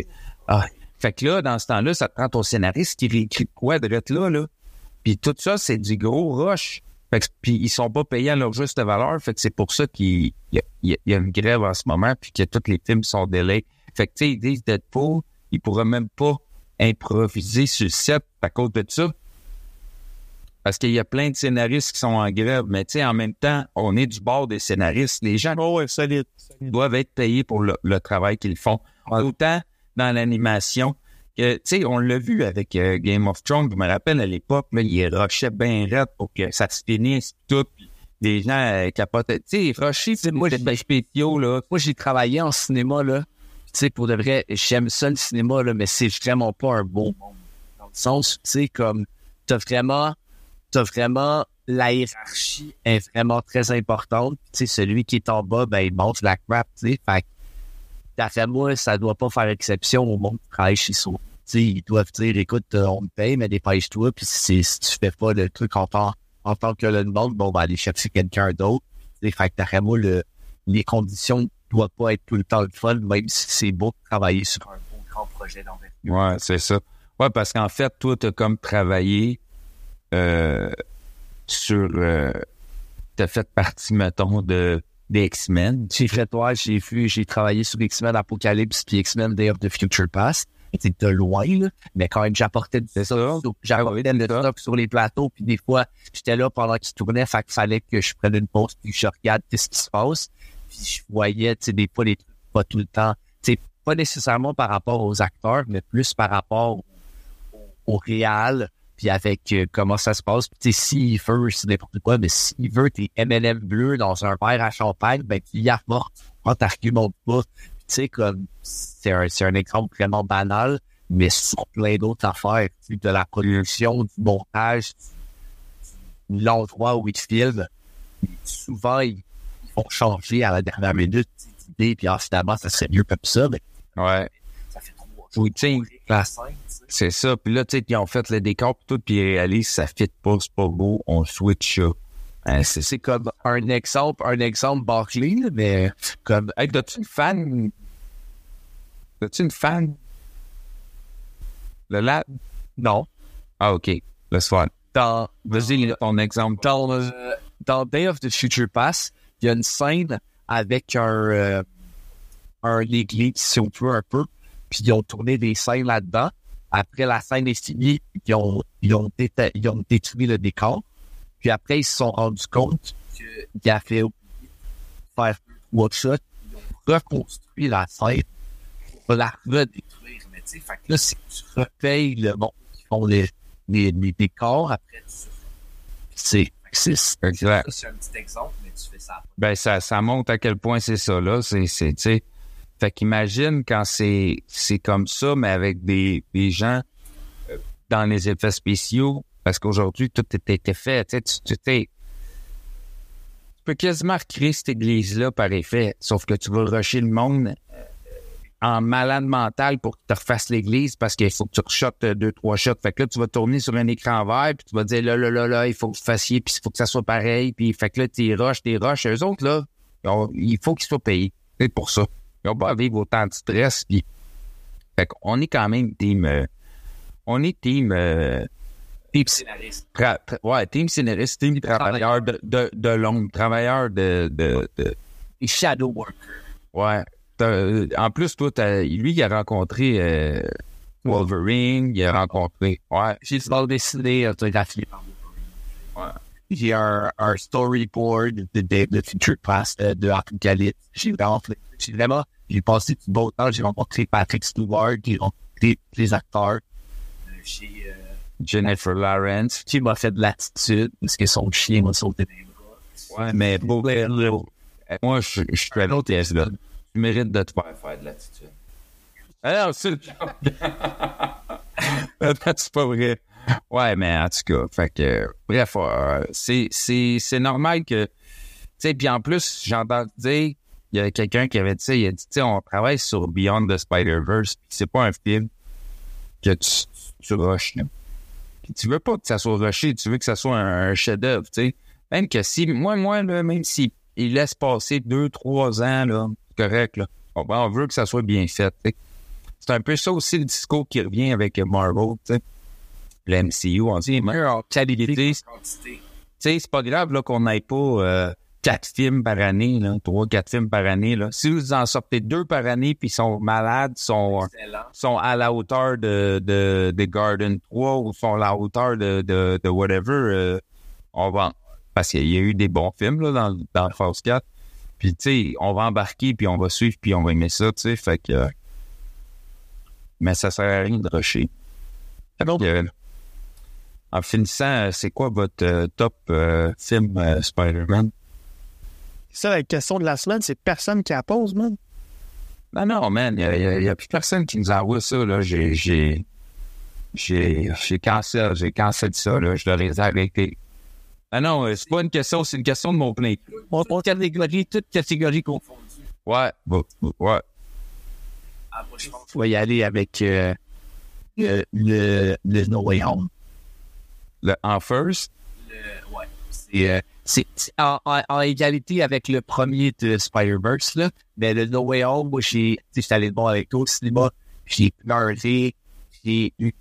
Ah. Fait que là, dans ce temps-là, ça te prend ton scénariste qui réécrit quoi de là, là. Puis tout ça, c'est du gros rush. Fait que, puis ils sont pas payés à leur juste valeur. Fait que c'est pour ça qu'il y a, y y une grève en ce moment, puis que tous les films sont délais. Fait que tu sais, ils disent Deadpool, ils pourraient même pas improviser sur le set à cause de ça. Parce qu'il y a plein de scénaristes qui sont en grève, mais tu sais, en même temps, on est du bord des scénaristes. Les gens Oh ouais, solide. doivent être payés pour le, le travail qu'ils font. Autant dans l'animation que, tu sais, on l'a vu avec euh, Game of Thrones, je me rappelle à l'époque, il rushait bien raide pour que ça se finisse tout. Les gens euh, capotent. Tu sais, Rocher, c'est moi, les spéciaux, là. Moi, j'ai travaillé en cinéma, là. Tu sais, pour de vrai, j'aime ça le cinéma, là, mais c'est vraiment pas un beau monde. Dans le sens, tu sais, comme, t'as vraiment, t'as vraiment, la hiérarchie est vraiment très importante. Tu sais, celui qui est en bas, ben, il monte la crap, tu sais. Fait d'après moi, ça doit pas faire exception au monde qui travaille chez soi. Tu sais, ils doivent dire, écoute, euh, on me paye, mais dépêche-toi, puis si, tu fais pas le truc en tant, en tant que le monde, bon, ben, aller chercher quelqu'un d'autre. Fait que d'après moi, le, les conditions doivent pas être tout le temps le fun, même si c'est beau de travailler sur un beau grand projet d'envergure. Ouais, c'est ça. Ouais, parce qu'en fait, toi, t'as comme travaillé euh, sur... Euh, t'as fait partie, mettons, de des X-Men. J'ai fait, toi, j'ai vu, j'ai travaillé sur X-Men Apocalypse puis X-Men Day of the Future Past. C'était de loin, là, mais quand même, j'apportais du C'est ça. J'apportais le stock sur les plateaux, puis des fois, j'étais là pendant qu'ils tournaient, fait qu'il fallait que je prenne une pause, puis que je regarde qu'est-ce qui se passe. Puis je voyais, tu sais, des fois, des trucs pas tout le temps, tu sais, pas nécessairement par rapport aux acteurs, mais plus par rapport au, au réal, puis avec euh, comment ça se passe. Puis, s'il veut, c'est n'importe quoi, mais s'il veut tes M&M bleus dans un verre à champagne, ben, tu y apportes. Quand t'argumentes pas. Puis, tu sais, comme, c'est un, c'est un exemple vraiment banal, mais sur plein d'autres affaires, de la production, du montage, l'endroit où ils filment. Souvent, ils, vont changer à la dernière minute d'idée, puis ah, finalement, ça serait mieux comme ça, mais Ouais. ça fait trois Oui, tu sais, la scène, tu sais. C'est ça. Puis là, tu sais, ils ont fait le décor tout, puis ils réalisent ça fit pas, c'est pas beau, on switch ça. Hein, c'est comme un exemple, un exemple Barclay, là, mais comme Hey, t'as-tu une fan? T'as-tu une fan? Le lab? non. Ah, OK. Laisse faire. Dans, Vas-y, ton exemple. dans, euh, dans Day of the Future Pass, il y a une scène avec un, euh, un église, si on peut, un peu, puis ils ont tourné des scènes là-dedans. Après la scène est finie, ils ont, ils ont, déta- ils ont détruit le décor. Puis après, ils se sont rendus compte qu'il a fait de faire trois shots. Ils ont reconstruit la scène pour la redétruire. Mais tu sais, fait que là, que tu repayes le monde qui font les, les, les décors après tu c'est c'est un petit exemple mais tu fais ça Ben, ça, ça montre à quel point c'est ça, là. C'est, tu sais. Fait qu'imagine quand c'est, c'est comme ça, mais avec des, des gens euh, dans les effets spéciaux, parce qu'aujourd'hui, tout était, fait. Tu tu, tu, tu peux quasiment recréer cette église-là par effet, sauf que tu vas rusher le monde euh, en malade mental pour que tu refasses l'église parce qu'il faut que tu reshottes euh, deux, trois shots. Fait que là, tu vas tourner sur un écran vert, puis tu vas dire là, là, là, là, il faut que vous fassiez, puis il faut que ça soit pareil. Puis fait que là, t'es rush, t'es rush. Eux autres, là, il faut qu'ils soient payés. C'est pour ça. Ils n'ont pas à vivre autant de stress. Puis... Fait qu'on est quand même team. euh, on est team. euh, type scénariste ouais, team scénariste, team travailleur de, de, de longue, travailleur de, de, de, shadow worker Ouais. Euh, En plus, toi, lui, il a rencontré euh, Wolverine, il a rencontré. Ouais. j'ai bande dessinée autographiée par Ouais. j'ai un, un storyboard de the Future Past de Apocalypse j'ai vraiment vraiment j'ai passé du beau temps j'ai rencontré Patrick Stewart j'ai rencontré les acteurs j'ai euh, Jennifer Lawrence. qui m'a fait de l'attitude parce que son chien m'a sauté des Ouais, mais moi, je, je suis à l'autre là. Tu mérites de te faire faire de l'attitude. Non, c'est le C'est pas vrai. Ouais, mais en tout cas, fait que, bref, euh, c'est, normal que, tu sais, puis en plus, j'ai entendu dire, il y a quelqu'un qui avait dit ça, il a dit, tu sais, on travaille sur Beyond the Spider-Verse, puis c'est pas un film que tu, tu rushes, là. Puis tu veux pas que ça soit rushé, tu veux que ça soit un, un chef-d'œuvre, tu sais. Même que si, moi, moi, là, même si il laisse passer deux, trois ans, là, c'est correct, là. On, on veut que ça soit bien fait. C'est un peu ça aussi le discours qui revient avec Marvel, tu sais. Le MCU, on dit, meilleure qualité. Tu sais, c'est pas grave, là, qu'on n'ait pas euh, quatre films par année, là, trois, quatre films par année, là. Si vous en sortez deux par année, puis ils sont malades, sont, excellent sont à la hauteur de, de, de Garden 3 ou sont à la hauteur de, de, de whatever, euh, on va, parce qu'il y a eu des bons films, là, dans, dans Phase 4. Puis, tu sais, on va embarquer, puis on va suivre, puis on va aimer ça, tu sais, fait que, euh, mais ça sert à rien de rusher. Euh, en finissant, euh, c'est quoi votre euh, top euh, film euh, Spider-Man? Ça, la question de la semaine, c'est personne qui la pose, man. Non, non, man, il y a, y a plus personne qui nous envoie ça, là. J'ai, j'ai, j'ai, j'ai cancel, j'ai cancel ça, là. Je dois les arrêter. Ah non, euh, c'est pas une question, c'est une question de mon plein. On, on catégorie, toute catégorie confondue. Ouais, bon, ouais. Je vais y aller avec euh, le, le, le No Way Home. Le, en first, ouais. C'est, euh, c'est, en, en- en égalité avec le premier de Spider-Verse, là. Mais le No Way Home, moi, j'ai, tu sais, allé le voir avec toi au cinéma. J'ai pleuré. J'ai eu.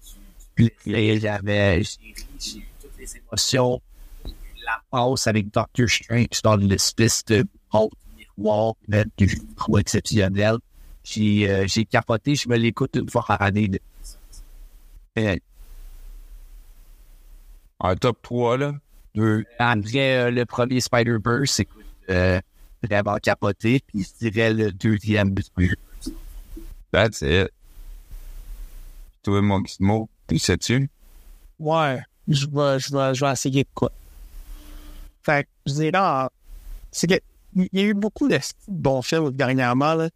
J'avais, j'ai j'ai eu toutes les émotions. La passe avec Doctor Strange dans l'espèce de monde miroir, là, que je trouve exceptionnel. J'ai, euh, j'ai capoté. Je me l'écoute une fois par année. en top 3, là. Deux. Après euh, le premier Spider-Verse, écoute, euh, vraiment capoté. Puis je dirais le deuxième de Spider-Verse. That's it. Toi, mon Gizmo, tu sais-tu? Ouais, je vais, je vais, je vais essayer de quoi. Fait que, je dirais, ah, c'est que, il y a eu beaucoup de bons films dernièrement, là.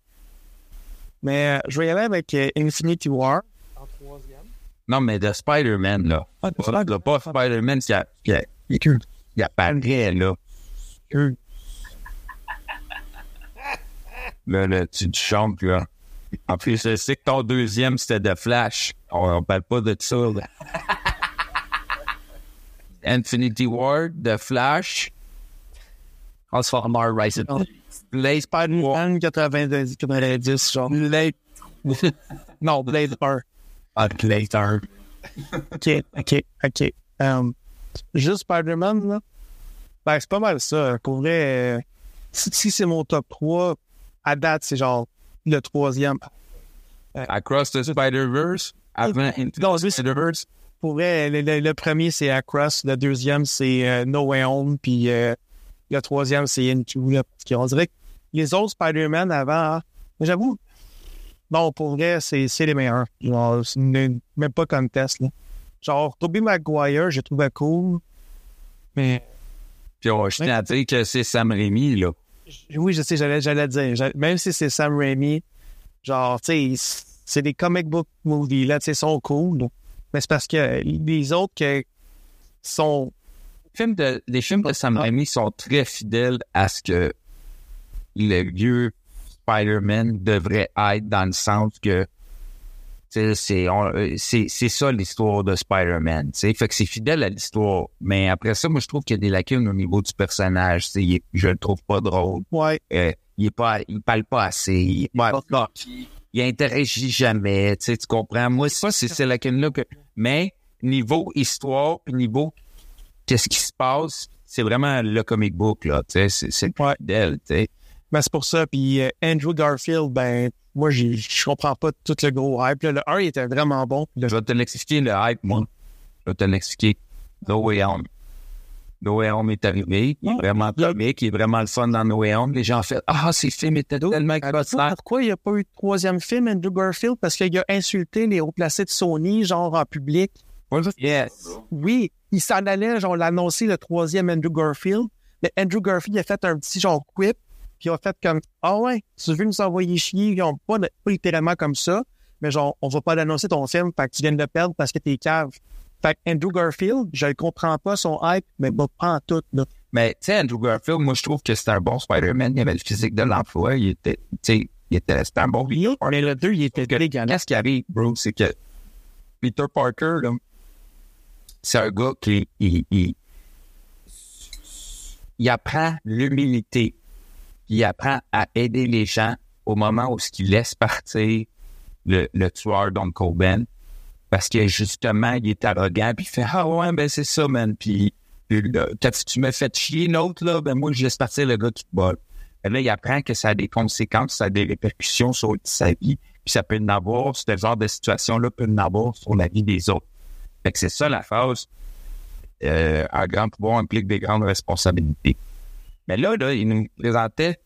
Mais euh, je vais y aller avec euh, Infinity War. En troisième. Non, mais de Spider-Man, là. Ah, de Pas, là, pas Spider-Man qui, a, qui, a, qui apparaît, là. Là, là, tu te chantes, là. En plus, je sais que ton deuxième, c'était de Flash. On, on parle pas de ça, là. Infinity War, de Flash, Transformer Rise of Blade Spider-Man 90, 90, genre. Blade. Non, Blade 1. Later. OK, OK, OK. Um, juste Spider-Man, là? Ben, c'est pas mal ça. Pour vrai, euh, si, si c'est mon top 3, à date, c'est genre le troisième. Across the Spider-Verse, avant Into Non, the Spider-Verse? Pour vrai, le, le- le premier, c'est Across. Le deuxième, c'est euh, No Way Home. Puis euh, le troisième, c'est Into. Là, parce qu'on dirait que les autres Spider-Man avant, hein, j'avoue, non, pour vrai, c'est les meilleurs. Genre, même pas contest. Là. Genre, Tobey Maguire, j'ai trouvé cool. Mais Puis on, je tiens à dire que c'est Sam Raimi, là. oui, je sais, j'allais j'allais dire. Même si c'est Sam Raimi, genre, tu sais, c'est des comic book movies, là, tu sais, sont cool. Mais c'est parce que les autres que sont Les films de, les films de Sam Raimi sont très fidèles à ce que le vieux Spider-Man devrait être dans le sens que c'est euh, c'est ça l'histoire de Spider-Man. Fait que c'est fidèle à l'histoire. Mais après ça, moi, je trouve qu'il y a des lacunes au niveau du personnage. est- je le trouve pas drôle. Ouais, Euh, il est pas, il parle pas assez. Il, est pas il interagit jamais. Tu comprends? Moi, ça, c'est ces lacunes-là que. Mais niveau histoire, puis niveau qu'est-ce qui se passe, c'est vraiment le comic book là. C'est c'est le. Tu sais. Ben, c'est pour ça. Puis euh, Andrew Garfield, ben, moi, je comprends pas tout le gros hype. là. Le 1, il était vraiment bon. Le- Je vais te l'expliquer le hype, moi. Je vais te l'expliquer. No Way Home. No Way Home est arrivé. Il est vraiment comique. Il est vraiment le fun dans No Way Home. Les gens ont fait Ah, ces films étaient tellement extraordinaires. Pourquoi il n'y a pas eu de troisième film, Andrew Garfield? Parce qu'il a insulté les hauts placés de Sony, genre en public. Yes. Oui, il s'en allait, genre, l'annoncer le troisième Andrew Garfield. Mais Andrew Garfield a fait un petit genre quip, puis il a fait comme Ah ouais, tu veux nous envoyer chier, ils ont pas, pas littéralement comme ça, mais genre, on va pas l'annoncer ton film, fait que tu viens de le perdre parce que t'es cave. Fait que Andrew Garfield, je le comprends pas son hype, mais pas en tout, là. Mais, tu sais, Andrew Garfield, moi, je trouve que c'était un bon Spider-Man. Il avait le physique de l'emploi. Il était, tu sais, il était, c'était un bon Peter Mais le 2, il était dégueulasse. Qu'est-ce qui arrive, bro, c'est que Peter Parker, là, c'est un gars qui, il, il, il apprend l'humilité. Il apprend à aider les gens au moment où il laisse partir le, tueur d'Uncle Ben. Parce que justement, il est arrogant, puis il fait Ah ouais, ben c'est ça, man. Puis, là, tu me fais chier l'autre, là, ben moi, je laisse partir le gars qui te vole. Et là, il apprend que ça a des conséquences, ça a des répercussions sur sa vie, puis ça peut en avoir, ce genre de situation-là peut en avoir sur la vie des autres. Fait que c'est ça la phase. Euh, un grand pouvoir implique des grandes responsabilités. Mais là, là, il nous présentait,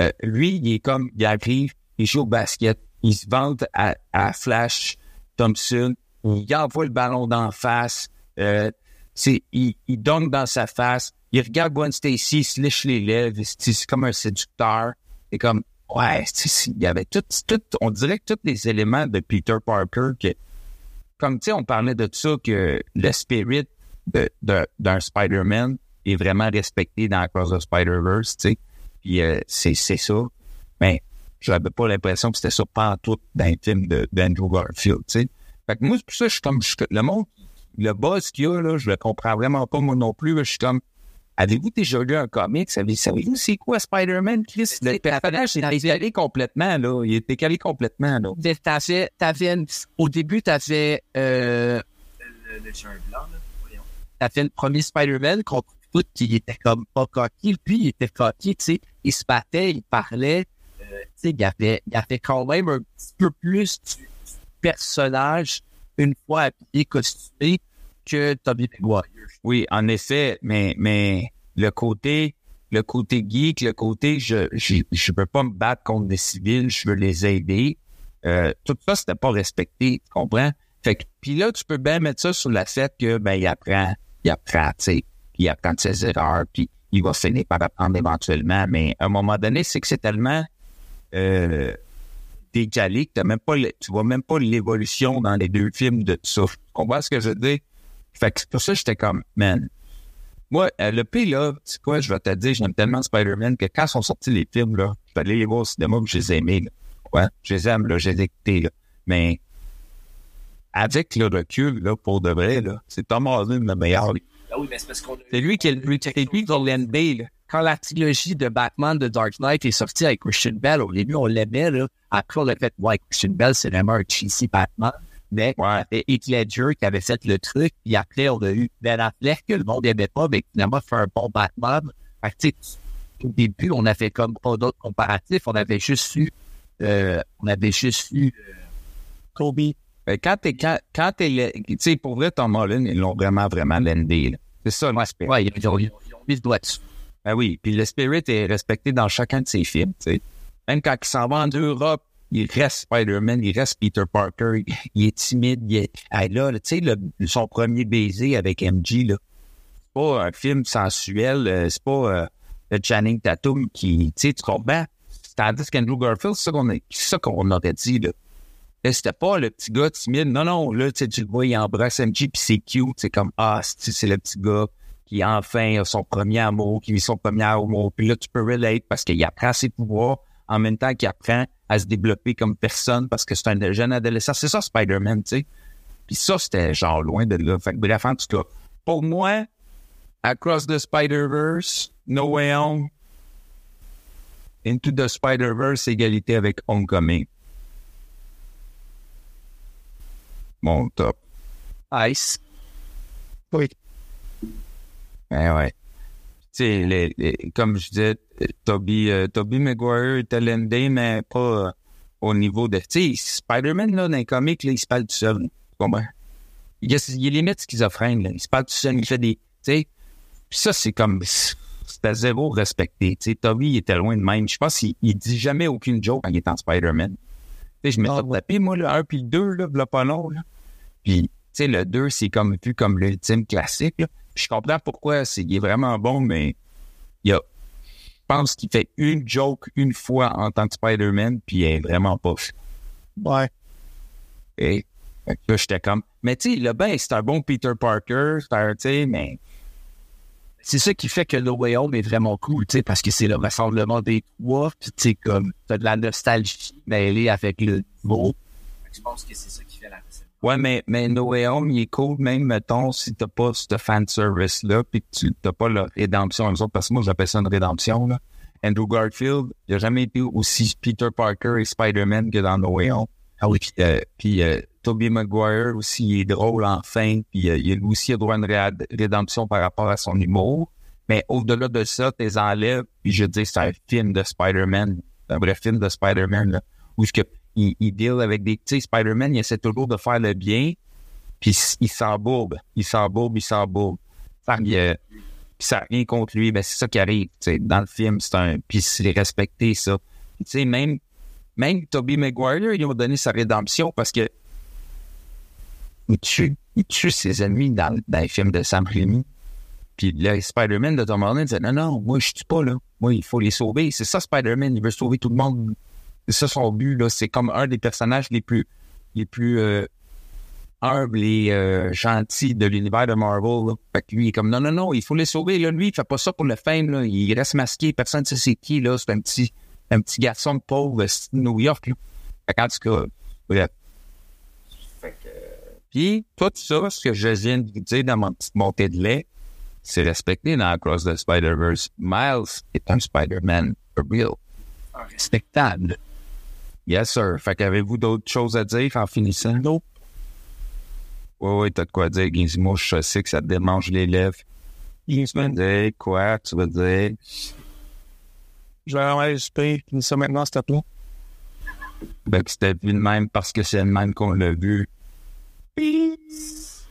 euh, lui, il est comme, il arrive, il joue au basket, il se vante à, à Flash Thompson, il envoie le ballon d'en face, euh, c'est, il, il donne dans sa face, il regarde Gwen Stacy, il se lèche les lèvres, c'est c'est comme un séducteur. Et comme, ouais, c'est- c'est- il y avait tout, tout, on dirait que tous les éléments de Peter Parker que, comme tu sais, on parlait de ça, que le spirit d'un Spider-Man est vraiment respecté dans Across the Spider-Verse, tu sais. Puis euh, c'est, c'est ça. Mais j'avais pas l'impression que c'était ça pas tout dans le film de, d'Andrew Garfield, tu sais. Fait que moi, c'est pour ça, je suis comme, je- le monde, le buzz qu'il y a, là, je le comprends vraiment pas, moi non plus, là. je suis comme, avez-vous déjà lu un comic? Savez- Savez-vous c'est quoi Spider-Man, Chris? Le personnage il est décalé complètement, là. Il est décalé complètement, là. T'avais, t'avais, au début, t'avais, euh, le, le chien blanc, là, voyons. T'avais le premier Spider-Man contre tout qui était comme pas coquille, puis il était coquille, tu sais. Il se battait, il parlait, euh, tu sais, il avait, il avait quand même un petit peu plus du, personnage une fois habillé, costumé que Tobey Maguire. Oui, en effet, mais, mais le côté, le côté geek, le côté je, je, je peux pas me battre contre des civils, je veux les aider. Euh, tout ça, c'était pas respecté, tu comprends? Fait que, puis là, tu peux bien mettre ça sur la fait que, ben, il apprend, il apprend, tu sais, puis il apprend de ses erreurs, puis il va finir par apprendre éventuellement, mais à un moment donné, c'est que c'est tellement, euh, décalé que même pas, tu vois même pas l'évolution dans les deux films de ça. Tu comprends ce que je veux dire? Fait que pour ça j'étais comme, man. Moi, euh, le P, là, c'est quoi, je vais te dire, j'aime tellement Spider-Man que quand sont sortis les films, là, je suis allé les voir au cinéma je les ai aimés, là. Ouais, je les aime, là, je les ai écoutés, là. Mais, avec le recul, là, pour de vrai, là, c'est Tom Holland le meilleur. Oui, mais c'est parce qu'on C'est lui qui est le plus, là. quand la trilogie de Batman de Dark Knight est sortie avec Christian Bell, au début, on l'aimait, là. Après, on a fait, ouais, Christian Bell, c'est vraiment un cheesy Batman. Mais, Ouais. c'était Heath Ledger qui avait fait le truc, puis après, on a eu Ben Affleck, que le monde n'aimait pas, mais finalement fait un bon Batman. Fait que, au début, on avait comme pas d'autres comparatifs, on avait juste eu, euh, on avait juste eu, Kobe. Ben, quand t'es, quand, quand t'es, tu sais, pour vrai, Tom Holland, ils l'ont vraiment, vraiment là. C'est ça, l'aspect. ouais, ils ont, mis le doigt dessus. Ben oui, puis le spirit est respecté dans chacun de ses films, tu sais. Même quand il s'en va en Europe, il reste Spider-Man, il reste Peter Parker, il, est timide, il est... Hey, là, tu sais, le- son premier baiser avec MJ, là, c'est pas un film sensuel, euh, c'est pas euh, le Channing Tatum qui, tu sais, tu comprends? Tandis qu'Andrew Garfield, c'est ça qu'on a- c'est ça qu'on aurait dit, là. C'était pas le petit gars timide. Non, non, là, tu le vois, il embrasse MJ, puis c'est cute. C'est comme, ah, c'est le petit gars qui enfin a son premier amour, qui vit son premier amour. Puis là, tu peux relate parce qu'il apprend ses pouvoirs en même temps qu'il apprend à se développer comme personne parce que c'est un jeune adolescent. C'est ça, Spider-Man, tu sais. Puis ça, c'était genre loin de là. Fait que bref, en tout cas, pour moi, Across the Spider-Verse, No Way Home, Into the Spider-Verse, égalité avec Homecoming. Mon top. Ice. Oui. Ben ouais. Tu sais, les- les- comme je disais, Toby, euh, Toby Maguire était l'ND, mais pas euh, au niveau de... Tu sais, Spider-Man, là, dans les comics, là, il se parle tout seul. Tu comprends? Il, est- limite schizophrène, là. Il se parle tout seul, il fait des... Tu sais, puis ça, c'est comme... C'était zéro respecté. Tu sais, Toby, il était loin de même. Je pense qu'il il dit jamais aucune joke quand il est en Spider-Man. Sais, je m'étais Ah, ouais. tapé, moi, le 1 puis le 2, là, v'là pas long, là. Puis, tu sais, le 2, c'est comme vu comme l'ultime classique, là. Puis je comprends pourquoi c'est, il est vraiment bon, mais il y a, je pense qu'il fait une joke une fois en tant que Spider-Man, puis il est vraiment pas. Ouais. Et là, j'étais comme, mais tu sais, le ben, c'est un bon Peter Parker, c'est un, tu sais, mais c'est ça qui fait que No Way Home est vraiment cool, tu sais, parce que c'est le rassemblement des trois, puis tu sais, comme, t'as de la nostalgie mêlée avec le nouveau. Je pense que c'est ça qui fait la recette. ouais, mais, mais No Way Home, il est cool, même, mettons, si t'as pas ce fan service-là, puis que tu t'as pas la rédemption, eux autres, parce que moi, j'appelle ça une rédemption, là. Andrew Garfield, il a jamais été aussi Peter Parker et Spider-Man que dans No Way Home. Ah oui, puis, euh, puis euh, Tobey Maguire aussi, il est drôle enfin, puis euh, il a aussi a droit à une ré- rédemption par rapport à son humour. Mais au-delà de ça, t'es enlèves, puis je dis c'est un film de Spider-Man, un vrai film de Spider-Man, où que, il, deal avec des... Tu sais, Spider-Man, il essaie toujours de faire le bien, puis il s'embourbe, il s'embourbe, il s'embourbe. Puis ça n'a rien contre lui, ben c'est ça qui arrive, tu sais, dans le film, c'est un... Puis c'est respecté, ça. Tu sais, même, même Tobey Maguire, ils ont donné sa rédemption parce que tu, il tue ses ennemis dans, dans les films de Sam Raimi. Puis le Spider-Man de Tom Holland dit Non, non, moi, je tue pas, là. Moi, il faut les sauver. C'est ça, Spider-Man. Il veut sauver tout le monde. C'est ça son but, là. C'est comme un des personnages les plus, les plus euh, humbles et euh, gentils de l'univers de Marvel. Là. Fait que lui, il est comme Non, non, non, il faut les sauver. Là. Lui, il fait pas ça pour le fame. Là. Il reste masqué. Personne ne sait c'est qui, là. C'est un petit, un petit garçon de pauvre de New York, là. Fait qu'en tout cas. Puis, tout ça, ce que je viens de vous dire dans mon petite montée de lait, c'est respecté dans Across the Spider-Verse. Miles est un Spider-Man for real. Respectable. Yes, sir. Fait qu'avez-vous d'autres choses à dire en finissant? Nope. Ouais, ouais, t'as de quoi dire, Gizmo. Je sais que ça te démange les lèvres. Tu dire quoi? Tu vas dire... Je vais aller super. Finis ça maintenant, s'il te plaît. Ben, que c'était vu de même parce que c'est le même qu'on l'a vu. Peace.